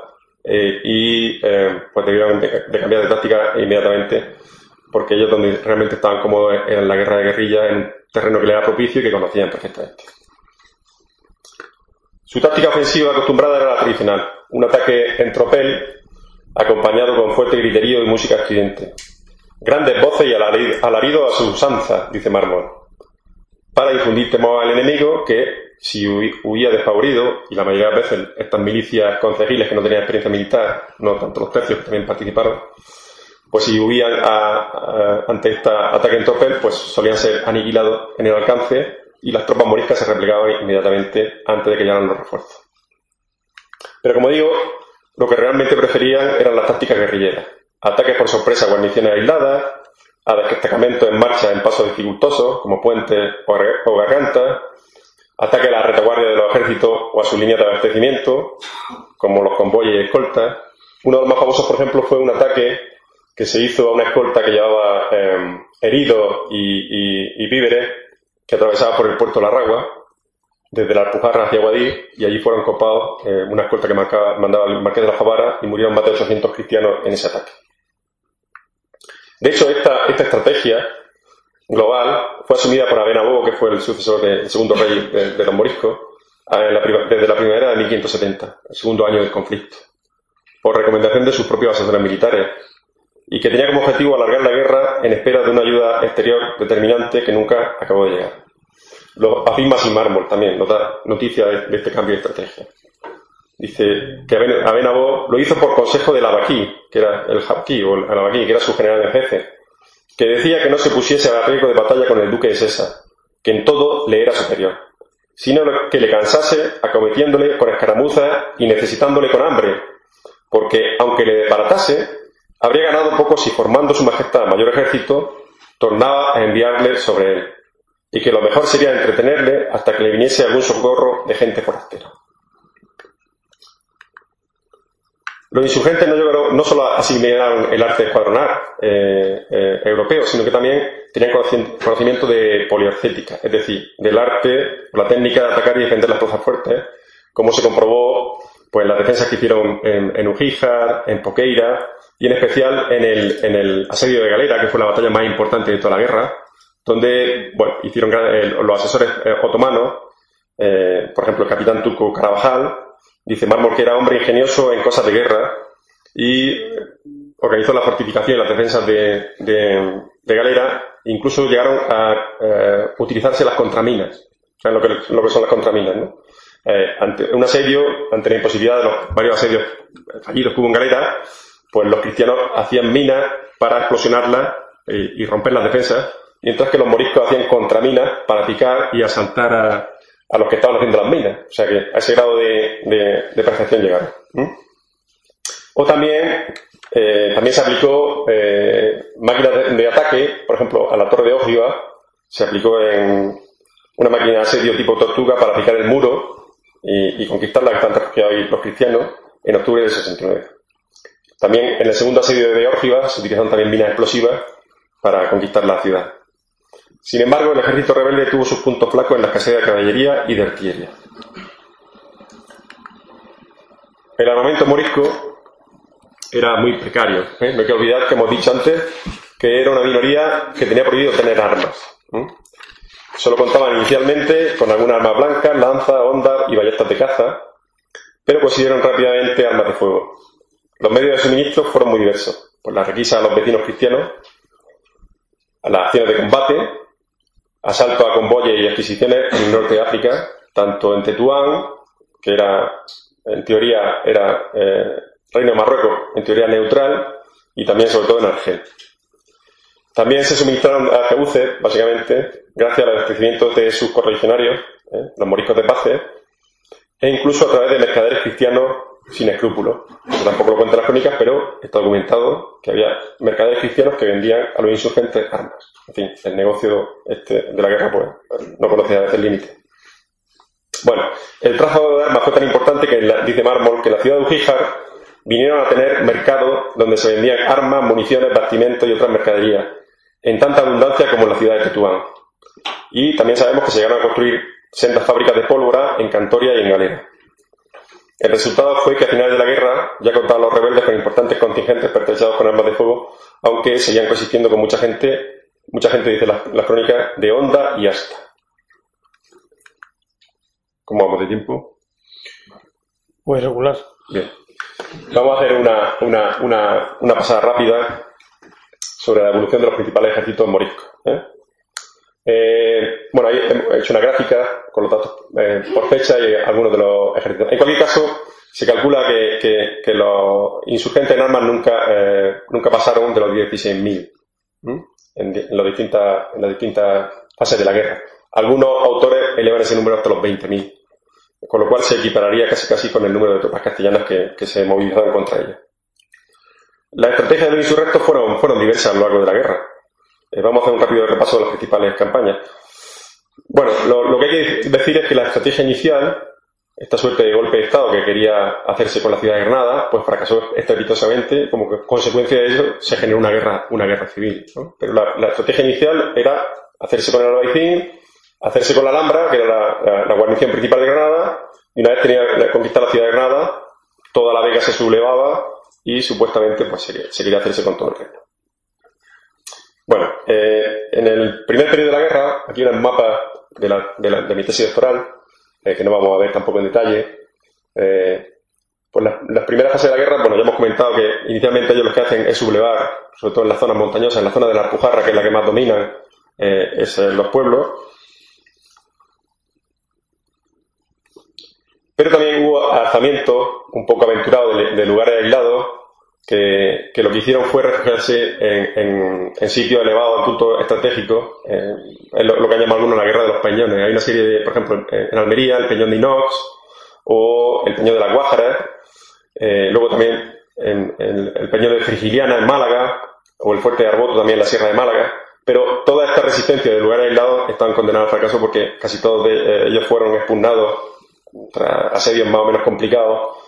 y pues debieron de, cambiar de táctica inmediatamente porque ellos donde realmente estaban cómodos en la guerra de guerrilla, en terreno que les era propicio y que conocían perfectamente. Su táctica ofensiva acostumbrada era la tradicional, un ataque en tropel acompañado con fuerte griterío y música estridente. Grandes voces y alarido a su usanza, dice Mármol, para infundir temor al enemigo que, si huía despavorido, y la mayoría de veces estas milicias concejiles que no tenían experiencia militar, no tanto los tercios que también participaron, pues si huían ante este ataque en tropel, pues solían ser aniquilados en el alcance y las tropas moriscas se replegaban inmediatamente antes de que llegaran los refuerzos. Pero como digo, lo que realmente preferían eran las tácticas guerrilleras. Ataques por sorpresa a guarniciones aisladas, a destacamentos en marcha en pasos dificultosos, como puentes o gargantas, ataque a la retaguardia de los ejércitos o a su línea de abastecimiento, como los convoyes y escoltas. Uno de los más famosos, por ejemplo, fue un ataque que se hizo a una escolta que llevaba em, heridos y, y, víveres que atravesaba por el puerto de La Ragua desde la Alpujarra hacia Guadí y allí fueron copados eh, una escolta que mandaba el Marqués de la Favara y murieron más de 800 cristianos en ese ataque. De hecho, esta, estrategia global fue asumida por Abenabó, que fue el sucesor del segundo rey de, los moriscos, desde la primavera de 1570, el segundo año del conflicto, por recomendación de sus propios asesores militares, y que tenía como objetivo alargar la guerra en espera de una ayuda exterior determinante que nunca acabó de llegar. Lo afirma sin mármol también, nota noticia de, este cambio de estrategia. Dice que Abenabo lo hizo por consejo del Abaquí, que era el Jabquí, o el Abaquí, que era su general en jefe, que decía que no se pusiese a riesgo de batalla con el duque de Sesa, que en todo le era superior, sino que le cansase acometiéndole con escaramuzas y necesitándole con hambre, porque aunque le desbaratase, habría ganado poco si formando su majestad mayor ejército, tornaba a enviarle sobre él y que lo mejor sería entretenerle hasta que le viniese algún socorro de gente forastera. Los insurgentes no, llegaron, solo asimilaron el arte escuadronar eh, eh, europeo, sino que también tenían conocimiento de poliorcética, es decir, del arte, la técnica de atacar y defender las plazas fuertes, como se comprobó pues, en las defensas que hicieron en, en Ujíjar, en Poqueira y en especial en el, en el asedio de Galera, que fue la batalla más importante de toda la guerra, donde bueno, hicieron eh, los asesores eh, otomanos, eh, por ejemplo, el capitán turco Carabajal, dice Mármol que era hombre ingenioso en cosas de guerra y organizó la fortificación y las defensas de, de, Galera, incluso llegaron a utilizarse las contraminas, lo que, lo que son las contraminas, ¿no? Ante un asedio, ante la imposibilidad de los varios asedios fallidos que hubo en Galera, pues los cristianos hacían minas para explosionarlas y, romper las defensas, mientras que los moriscos hacían contraminas para picar y asaltar a, a los que estaban haciendo las minas. O sea que a ese grado de, de, perfección llegaron. O también, eh, también se aplicó eh, máquinas de, ataque, por ejemplo, a la torre de Ogiva, se aplicó en una máquina de asedio tipo tortuga para picar el muro y, conquistar la que están refugiados los cristianos en octubre del 69. También en el segundo asedio de Órgiva se utilizaron también minas explosivas para conquistar la ciudad. Sin embargo, el ejército rebelde tuvo sus puntos flacos en la escasez de caballería y de artillería. El armamento morisco era muy precario. ¿eh? No hay que olvidar que hemos dicho antes que era una minoría que tenía prohibido tener armas. Solo contaban inicialmente con algunas armas blancas, lanza, ondas y ballestas de caza, pero consiguieron rápidamente armas de fuego. Los medios de suministro fueron muy diversos, por la requisa a los vecinos cristianos, a las acciones de combate, asalto a convoyes y adquisiciones en el norte de África, tanto en Tetuán, que era, en teoría, era eh, Reino de Marruecos, en teoría neutral, y también sobre todo en Argel. También se suministraron a Jebuce, básicamente, gracias al abastecimiento de sus correligionarios, eh, los moriscos de Pace, e incluso a través de mercaderes cristianos sin escrúpulos. Tampoco lo cuentan las crónicas, pero está documentado que había mercaderes cristianos que vendían a los insurgentes armas. En fin, el negocio este de la guerra pues, no conocía a veces límite. Bueno, el tráfico de armas fue tan importante que dice Mármol que la ciudad de Ujíjar vinieron a tener mercado donde se vendían armas, municiones, bastimentos y otras mercaderías, en tanta abundancia como en la ciudad de Tetuán. Y también sabemos que se llegaron a construir sendas fábricas de pólvora en Cantoria y en Galera. El resultado fue que a finales de la guerra ya contaban los rebeldes con importantes contingentes pertrechados con armas de fuego, aunque seguían coexistiendo con mucha gente, mucha gente dice las la crónicas, de onda y asta. ¿Cómo vamos de tiempo?
Pues regular.
Bien. Vamos a hacer una, una, una, una pasada rápida sobre la evolución de los principales ejércitos moriscos. ¿eh? Eh, bueno, ahí he hecho una gráfica con los datos eh, por fecha y algunos de los ejércitos. En cualquier caso, se calcula que, los insurgentes en armas nunca, eh, pasaron de los 16.000 en, en, distintas, en las distintas fases de la guerra. Algunos autores elevan ese número hasta los 20.000, con lo cual se equipararía casi casi con el número de tropas castellanas que, que se movilizaron contra ellas. Las estrategias de los insurrectos fueron, fueron diversas a lo largo de la guerra. Eh, vamos a hacer un rápido repaso de las principales campañas. Bueno, lo, que hay que decir es que la estrategia inicial, esta suerte de golpe de Estado que quería hacerse con la ciudad de Granada, pues fracasó estrepitosamente, como consecuencia de ello se generó una guerra, una guerra civil. Pero la, estrategia inicial era hacerse con el Albaicín, hacerse con la Alhambra, que era la, guarnición principal de Granada, y una vez tenía conquistada la ciudad de Granada, toda la vega se sublevaba y supuestamente pues se quería hacerse con todo el reino. Bueno, eh, en el primer periodo de la guerra, aquí un mapa de, la, de, la, de mi tesis doctoral, eh, que no vamos a ver tampoco en detalle. Pues las, primeras fases de la guerra, bueno, ya hemos comentado que inicialmente ellos lo que hacen es sublevar, sobre todo en las zonas montañosas, en la zona de la Alpujarra, que es la que más domina, es los pueblos. Pero también hubo alzamientos un poco aventurados de lugares aislados que, lo que hicieron fue refugiarse en, sitios elevados en punto estratégico, eh, lo, que han llamado algunos la guerra de los peñones. Hay una serie, de, por ejemplo, en, Almería, el peñón de Inox o el peñón de la Guájara, eh, luego también en, el peñón de Frigiliana en Málaga o el fuerte de Arboto también en la Sierra de Málaga. Pero toda esta resistencia de lugares aislados están condenados al fracaso porque casi todos eh, ellos fueron expugnados tras asedios más o menos complicados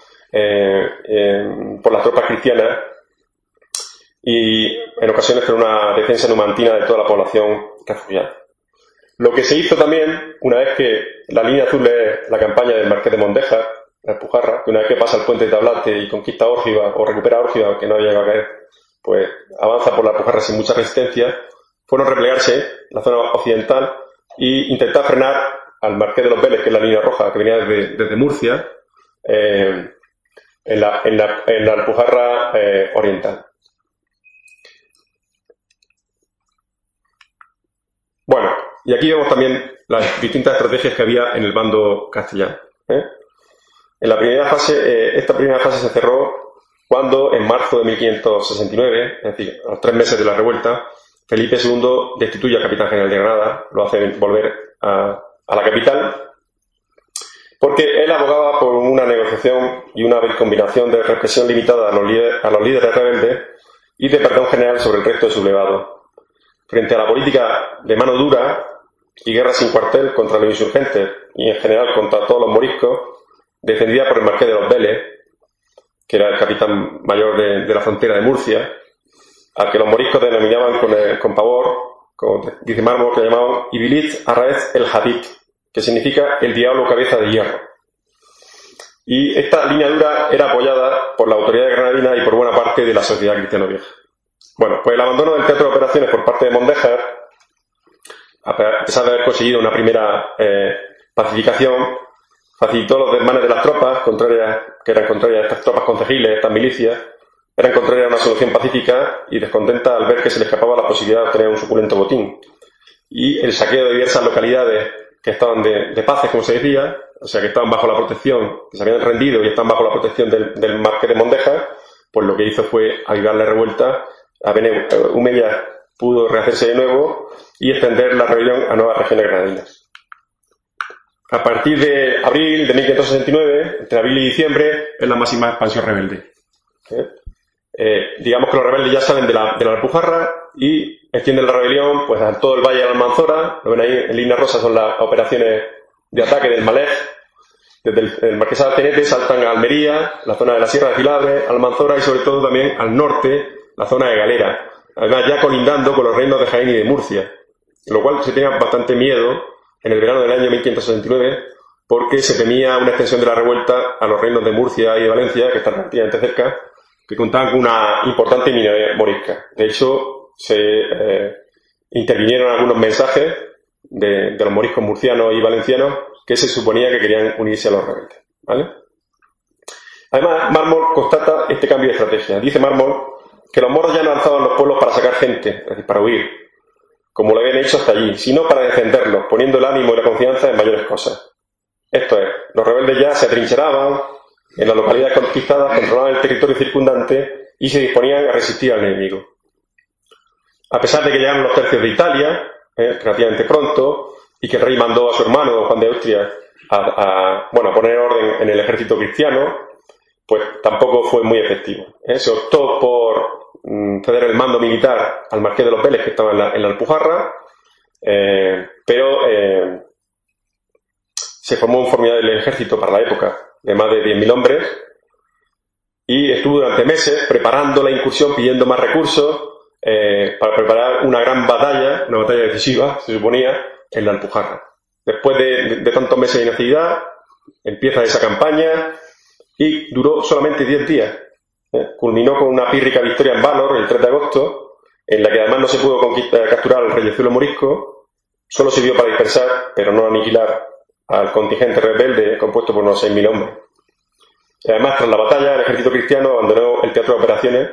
por las tropas cristianas y en ocasiones por una defensa numantina de toda la población refugiada. Lo que se hizo también, una vez que la línea azul es la campaña del Marqués de Mondeja, la Alpujarra, que una vez que pasa el puente de Tablate y conquista Órgiva o recupera Órgiva, que no había llegado a caer, pues avanza por la Alpujarra sin mucha resistencia, fueron replegarse la zona occidental e intentar frenar al Marqués de los Vélez, que es la línea roja que venía desde, desde Murcia, eh, en la, en la, en la Alpujarra eh, Oriental. Bueno, y aquí vemos también las distintas estrategias que había en el bando castellano. ¿eh? En la primera fase, eh, esta primera fase se cerró cuando, en marzo de 1569, es decir, a los tres meses de la revuelta, Felipe II destituye al capitán general de Granada, lo hace volver a, la capital, porque él abogaba por una negociación y una combinación de represión limitada a los, líderes, a los líderes rebeldes y de perdón general sobre el resto de sublevados. Frente a la política de mano dura y guerra sin cuartel contra los insurgentes y en general contra todos los moriscos, defendida por el marqués de los Vélez, que era el capitán mayor de, la frontera de Murcia, al que los moriscos denominaban con, pavor, como dice Mármol, que llamaban Ibilit Arraez el Hadid, que significa el diablo cabeza de hierro. Y esta línea dura era apoyada por la autoridad granadina y por buena parte de la sociedad cristiano vieja. Bueno, pues el abandono del teatro de operaciones por parte de Mondéjar a pesar de haber conseguido una primera eh, pacificación, facilitó los desmanes de las tropas, contrarias, que eran contrarias a estas tropas concejiles, estas milicias, eran contrarias a una solución pacífica y descontenta al ver que se le escapaba la posibilidad de obtener un suculento botín. Y el saqueo de diversas localidades que estaban de, de paces, como se decía, o sea, que estaban bajo la protección, que se habían rendido y estaban bajo la protección del, del marqués de Mondeja, pues lo que hizo fue avivar la revuelta. A Bene Humedia pudo rehacerse de nuevo y extender la rebelión a nuevas regiones granadinas. A partir de abril de 1569, entre abril y diciembre, es la máxima expansión rebelde. ¿Eh? Eh, digamos que los rebeldes ya salen de la, de la Alpujarra y extienden la rebelión pues, a todo el valle de Almanzora. Lo ven ahí en línea rosa son las operaciones de ataque del Malej. Desde el, el Marquesado de Tenete saltan a Almería, la zona de la Sierra de Filabre, Almanzora y sobre todo también al norte, la zona de Galera. Además, ya colindando con los reinos de Jaén y de Murcia lo cual se tenía bastante miedo en el verano del año 1569 porque se temía una extensión de la revuelta a los reinos de Murcia y de Valencia, que están relativamente cerca, que contaban con una importante minoría morisca. De hecho, se eh, intervinieron algunos mensajes de, los moriscos murcianos y valencianos que se suponía que querían unirse a los rebeldes. Además, Mármol constata este cambio de estrategia. Dice Mármol que los moros ya no alzaban los pueblos para sacar gente, es decir, para huir, como lo habían hecho hasta allí, sino para defenderlos, poniendo el ánimo y la confianza en mayores cosas. Esto es, los rebeldes ya se atrincheraban en las localidades conquistadas, controlaban el territorio circundante y se disponían a resistir al enemigo. A pesar de que llegaron los tercios de Italia, eh, relativamente pronto, y que el rey mandó a su hermano Juan de Austria a, bueno, a poner orden en el ejército cristiano, pues tampoco fue muy efectivo. ¿eh? Se optó por Mm, ceder el mando militar al marqués de los Vélez, que estaba en la, Alpujarra, eh, pero se formó un formidable ejército para la época de más de 10.000 hombres y estuvo durante meses preparando la incursión, pidiendo más recursos eh, para preparar una gran batalla, una batalla decisiva, se suponía, en la Alpujarra. Después de, de tantos meses de inactividad, empieza esa campaña y duró solamente 10 días culminó con una pírrica victoria en Valor el 3 de agosto, en la que además no se pudo capturar al reyezuelo morisco, solo sirvió para dispersar, pero no aniquilar al contingente rebelde compuesto por unos 6.000 hombres. Además, tras la batalla, el ejército cristiano abandonó el teatro de operaciones,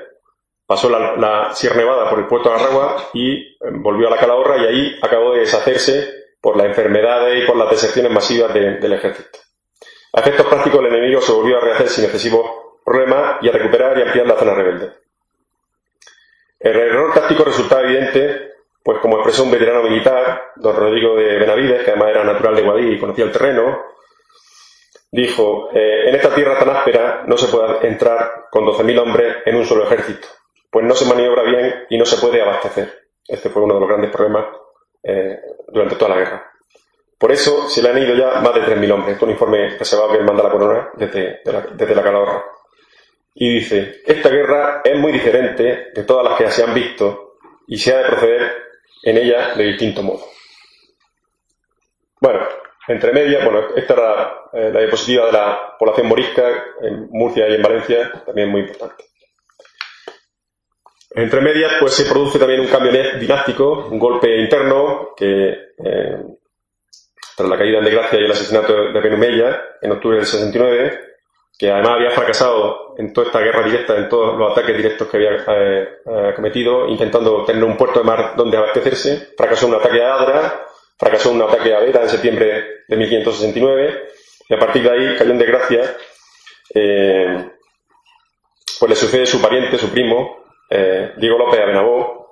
pasó la, Sierra Nevada por el puerto de Aragua y eh, volvió a la Calahorra y ahí acabó de deshacerse por las enfermedades y por las deserciones masivas del ejército. A efectos prácticos, el enemigo se volvió a rehacer sin excesivo problema y a recuperar y ampliar la zona rebelde. El error táctico resultaba evidente, pues como expresó un veterano militar, don Rodrigo de Benavides, que además era natural de Guadí y conocía el terreno, dijo, eh, en esta tierra tan áspera no se puede entrar con 12.000 hombres en un solo ejército, pues no se maniobra bien y no se puede abastecer. Este fue uno de los grandes problemas eh, durante toda la guerra. Por eso se le han ido ya más de 3.000 hombres. Esto es un informe que manda la corona desde, la, desde la Calahorra. Y dice, esta guerra es muy diferente de todas las que se han visto y se ha de proceder en ella de distinto modo. Bueno, entre medias, bueno, esta era eh, la diapositiva de la población morisca en Murcia y en Valencia, también muy importante. Entre medias, pues se produce también un cambio dinástico, un golpe interno que, eh, tras la caída en desgracia y el asesinato de Benumella en octubre del 69, que además había fracasado en toda esta guerra directa, en todos los ataques directos que había eh, eh, cometido, intentando tener un puerto de mar donde abastecerse. Fracasó un ataque a Adra, fracasó un ataque a Vera en septiembre de 1569, y a partir de ahí cayó en desgracia. Pues le sucede su pariente, su primo, Diego López Abenabó,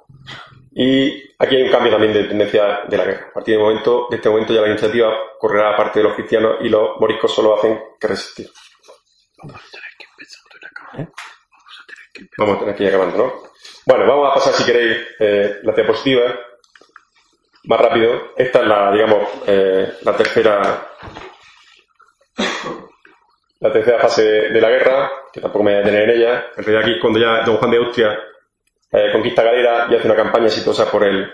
y aquí hay un cambio también de tendencia de la guerra. A partir de, momento, de este momento ya la iniciativa correrá a parte de los cristianos y los moriscos solo hacen que resistir. Vamos a tener que empezar ¿Eh? Vamos a tener que empezar. Vamos a tener que ir acabando, ¿no? Bueno, vamos a pasar, si queréis, eh, la diapositiva más rápido. Esta es la, digamos, eh, la tercera la tercera fase de, la guerra, que tampoco me voy a detener en ella. En realidad aquí cuando ya don Juan de Austria eh, conquista Galera y hace una campaña exitosa por el,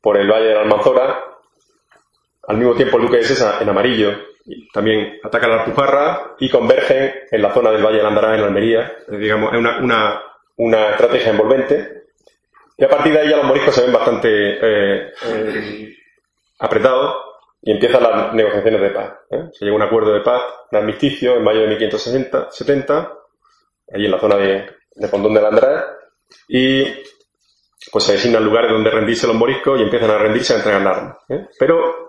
por el Valle de la Almanzora. Al mismo tiempo el duque de César, en amarillo, también ataca la Alpujarra y convergen en la zona del Valle de Andará, en Almería. digamos, es una, una, estrategia envolvente. Y a partir de ahí ya los moriscos se ven bastante eh, eh, apretados y empiezan las negociaciones de paz. ¿eh? Se llega a un acuerdo de paz, un armisticio en mayo de 1570, ahí en la zona de, de Pondón de la y pues se designan lugares donde rendirse los moriscos y empiezan a rendirse a entregar armas. Pero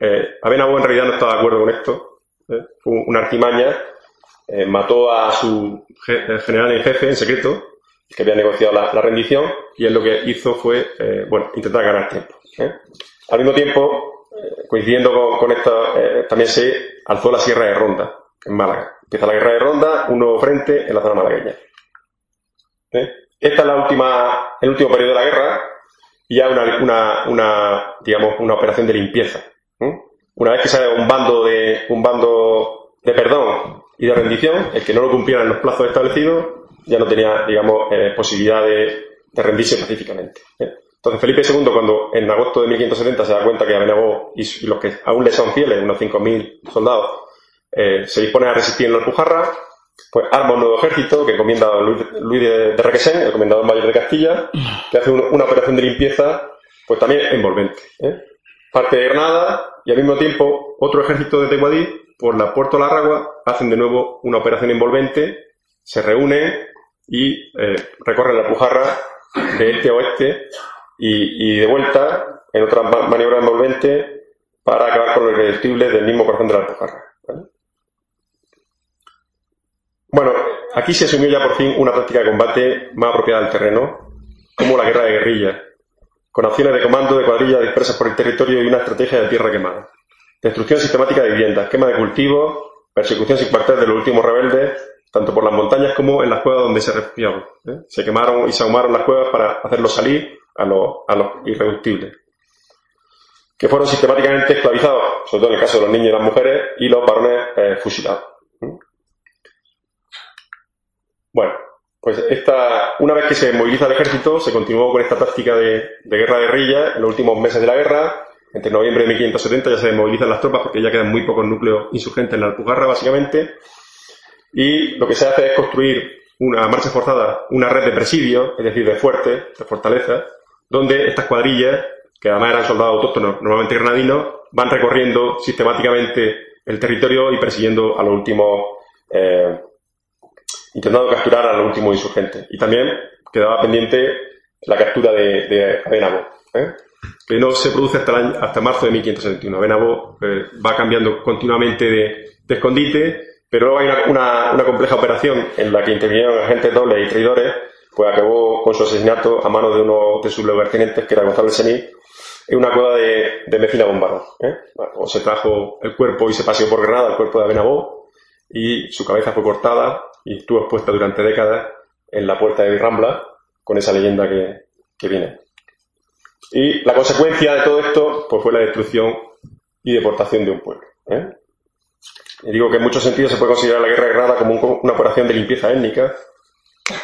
eh, en realidad no estaba de acuerdo con esto. ¿eh? Fue una artimaña. Eh, mató a su general en jefe en secreto, que había negociado la, rendición, y él lo que hizo fue, eh, bueno, intentar ganar tiempo. Al mismo tiempo, coincidiendo con, esto, también se alzó la Sierra de Ronda, en Málaga. Empieza la guerra de Ronda, un nuevo frente en la zona malagueña. Esta es la última, el último periodo de la guerra, y ya una, una, una, digamos, una operación de limpieza una vez que sale un bando de, un bando de perdón y de rendición, el que no lo cumpliera en los plazos establecidos ya no tenía, digamos, eh, posibilidad de, rendirse pacíficamente. ¿eh? Entonces Felipe II, cuando en agosto de 1570 se da cuenta que Abenabó y, los que aún le son fieles, unos 5.000 soldados, eh, se disponen a resistir en la Alpujarra, pues arma un nuevo ejército que comienda a Luis, de, de, Requesén, el comendador mayor de Castilla, que hace una operación de limpieza, pues también envolvente parte de Granada y al mismo tiempo otro ejército de Teguadí por la Puerto Larragua hacen de nuevo una operación envolvente, se reúnen y eh, recorren la Pujarra de este a oeste y, de vuelta en otra maniobra envolvente para acabar con los irreductibles del mismo corazón de la Pujarra. Bueno, aquí se asumió ya por fin una táctica de combate más apropiada del terreno, como la guerra de guerrilla, con acciones de comando de cuadrillas dispersas por el territorio y una estrategia de tierra quemada. Destrucción sistemática de viviendas, quema de cultivos, persecución sin cuartel de los últimos rebeldes, tanto por las montañas como en las cuevas donde se refugiaban. ¿eh? Se quemaron y se ahumaron las cuevas para hacerlos salir a los, a los irreductibles, que fueron sistemáticamente esclavizados, sobre todo en el caso de los niños y las mujeres, y los varones eh, fusilados. Bueno, pues esta, una vez que se moviliza el ejército, se continuó con esta táctica de, guerra guerrilla en los últimos meses de la guerra. Entre noviembre de 1570 ya se movilizan las tropas porque ya quedan muy pocos núcleos insurgentes en la Alpujarra, básicamente. Y lo que se hace es construir una marcha forzada, una red de presidios, es decir, de fuertes, de fortalezas, donde estas cuadrillas, que además eran soldados autóctonos, normalmente granadinos, van recorriendo sistemáticamente el territorio y persiguiendo a los últimos eh, intentando capturar a los últimos insurgentes. Y también quedaba pendiente la captura de, de Abenabo, ¿eh? que no se produce hasta, hasta marzo de 1571. Abenabo eh, va cambiando continuamente de, escondite, pero luego hay una, una, compleja operación en la que intervinieron agentes dobles y traidores, pues acabó con su asesinato a manos de uno de sus lugartenientes, que era Gonzalo Sení, en una cueva de, de Mecina Bombaro. ¿eh? se trajo el cuerpo y se paseó por Granada el cuerpo de Abenabó, y su cabeza fue cortada y estuvo expuesta durante décadas en la puerta de Rambla con esa leyenda que, viene. Y la consecuencia de todo esto pues, fue la destrucción y deportación de un pueblo. ¿eh? Y digo que en muchos sentidos se puede considerar la guerra de Granada como una operación de limpieza étnica,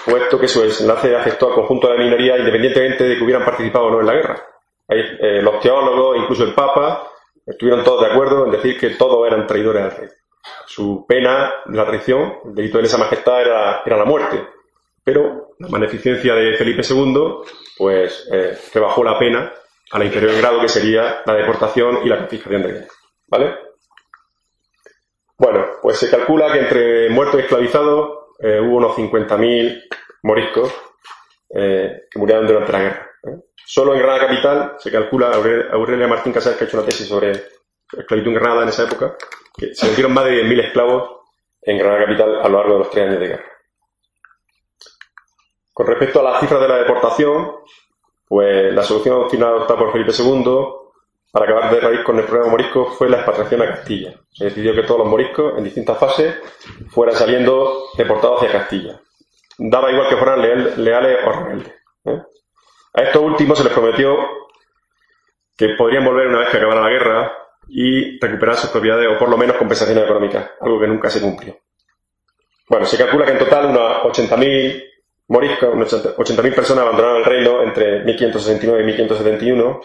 puesto que su desenlace afectó al conjunto de la minoría independientemente de que hubieran participado o no en la guerra. Eh, los teólogos, incluso el Papa, estuvieron todos de acuerdo en decir que todos eran traidores al rey. Su pena de la traición, el delito de lesa majestad, era, era la muerte. Pero la magnificencia de Felipe II, pues, eh, rebajó la pena a la inferior grado que sería la deportación y la confiscación de bienes. ¿Vale? Bueno, pues se calcula que entre muertos y esclavizados eh, hubo unos 50.000 moriscos eh, que murieron durante la guerra. Solo en Granada Capital se calcula, Aurelia Martín Casal, que ha hecho una tesis sobre esclavitud en Granada en esa época, que se vendieron más de 10.000 esclavos en Granada Capital a lo largo de los tres años de guerra. Con respecto a las cifras de la deportación, pues la solución final adoptada por Felipe II para acabar de raíz con el problema morisco fue la expatriación a Castilla. Se decidió que todos los moriscos, en distintas fases, fueran saliendo deportados hacia Castilla. Daba igual que fueran leales o rebeldes. ¿eh? A estos últimos se les prometió que podrían volver una vez que acabara la guerra y recuperar sus propiedades o por lo menos compensaciones económicas, algo que nunca se cumplió. Bueno, se calcula que en total unas 80.000 moriscos, unas 80.000 personas abandonaron el reino entre 1569 y 1571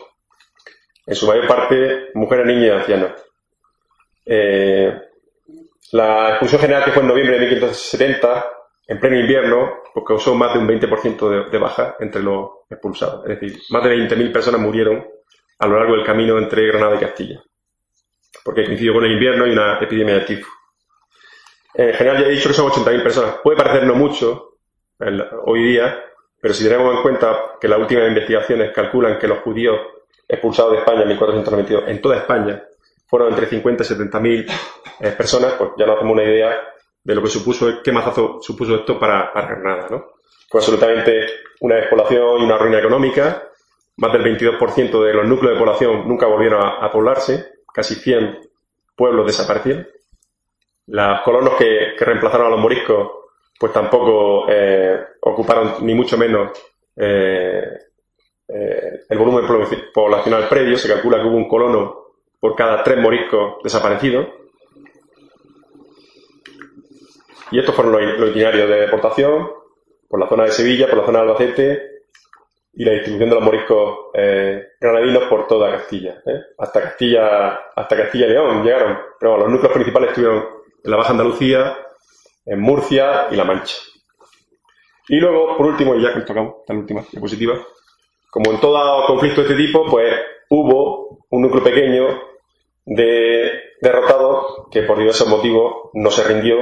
en su mayor parte mujeres, niños y ancianos. Eh, la expulsión general que fue en noviembre de 1570, en pleno invierno, pues causó más de un 20% de, baja entre los expulsados. Es decir, más de 20.000 personas murieron a lo largo del camino entre Granada y Castilla, porque coincidió con el invierno y una epidemia de tifo. En general ya he dicho que son 80.000 personas. Puede parecernos mucho hoy día, pero si tenemos en cuenta que las últimas investigaciones calculan que los judíos expulsados de España en 1492 en toda España fueron entre 50 y 70 mil eh, personas, pues ya nos hacemos una idea de lo que supuso, qué mazazo supuso esto para, para Granada, ¿no? Fue absolutamente una despoblación y una ruina económica. Más del 22% de los núcleos de población nunca volvieron a, poblarse. Casi 100 pueblos desaparecieron. Los colonos que, reemplazaron a los moriscos, pues tampoco eh, ocuparon ni mucho menos eh, eh, el volumen poblacional previo, se calcula que hubo un colono por cada tres moriscos desaparecidos. Y estos fueron los, itinerarios de deportación por la zona de Sevilla, por la zona de Albacete y la distribución de los moriscos eh, granadinos por toda Castilla. ¿eh? Hasta Castilla hasta Castilla y León llegaron. Pero los núcleos principales estuvieron en la Baja Andalucía, en Murcia y La Mancha. Y luego, por último, y ya que tocamos, esta última diapositiva, como en todo conflicto de este tipo, pues hubo un núcleo pequeño de derrotados que por diversos motivos no se rindió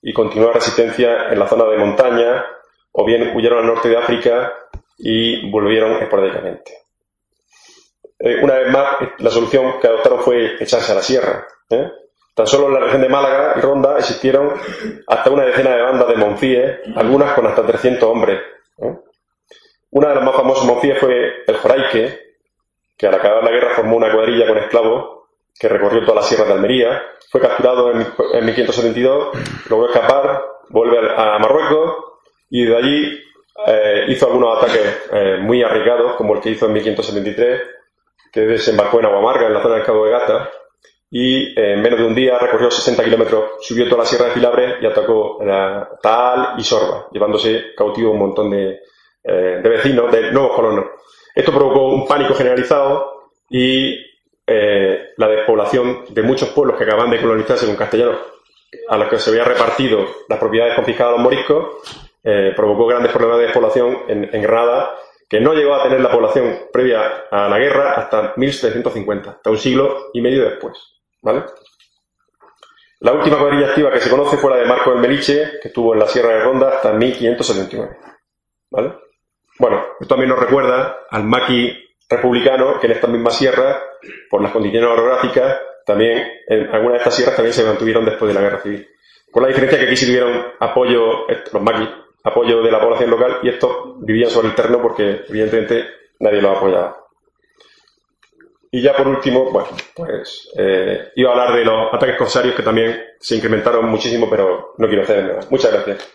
y continuó la resistencia en la zona de montaña o bien huyeron al norte de África y volvieron esporádicamente. Eh, una vez más, la solución que adoptaron fue echarse a la sierra. ¿eh? Tan solo en la región de Málaga y Ronda existieron hasta una decena de bandas de monfíes, algunas con hasta 300 hombres. ¿eh? Una de las más famosas monfías fue el Joraique, que al acabar la guerra formó una cuadrilla con esclavos que recorrió toda la sierra de Almería. Fue capturado en, 1572, logró escapar, vuelve a, Marruecos y de allí eh, hizo algunos ataques eh, muy arriesgados, como el que hizo en 1573, que desembarcó en Aguamarga, en la zona del Cabo de Gata, y en menos de un día recorrió 60 kilómetros, subió toda la sierra de Filabre y atacó Taal y Sorba, llevándose cautivo un montón de, eh, de vecinos, de nuevos colonos. Esto provocó un pánico generalizado y la despoblación de muchos pueblos que acaban de colonizarse con castellanos a los que se había repartido las propiedades confiscadas a los moriscos, eh, provocó grandes problemas de despoblación en, en, Granada, que no llegó a tener la población previa a la guerra hasta 1750, hasta un siglo y medio después. ¿vale? La última cuadrilla activa que se conoce fue la de Marco del Meliche, que estuvo en la Sierra de Ronda hasta 1579. ¿vale? Bueno, esto también nos recuerda al maqui republicano que en esta misma sierra, por las condiciones orográficas, también en algunas de estas sierras también se mantuvieron después de la guerra civil. Con la diferencia que aquí sí tuvieron apoyo, los maquis, apoyo de la población local y estos vivían sobre el terreno porque evidentemente nadie los apoyaba. Y ya por último, bueno, pues eh, iba a hablar de los ataques corsarios que también se incrementaron muchísimo, pero no quiero hacer nada. Muchas gracias.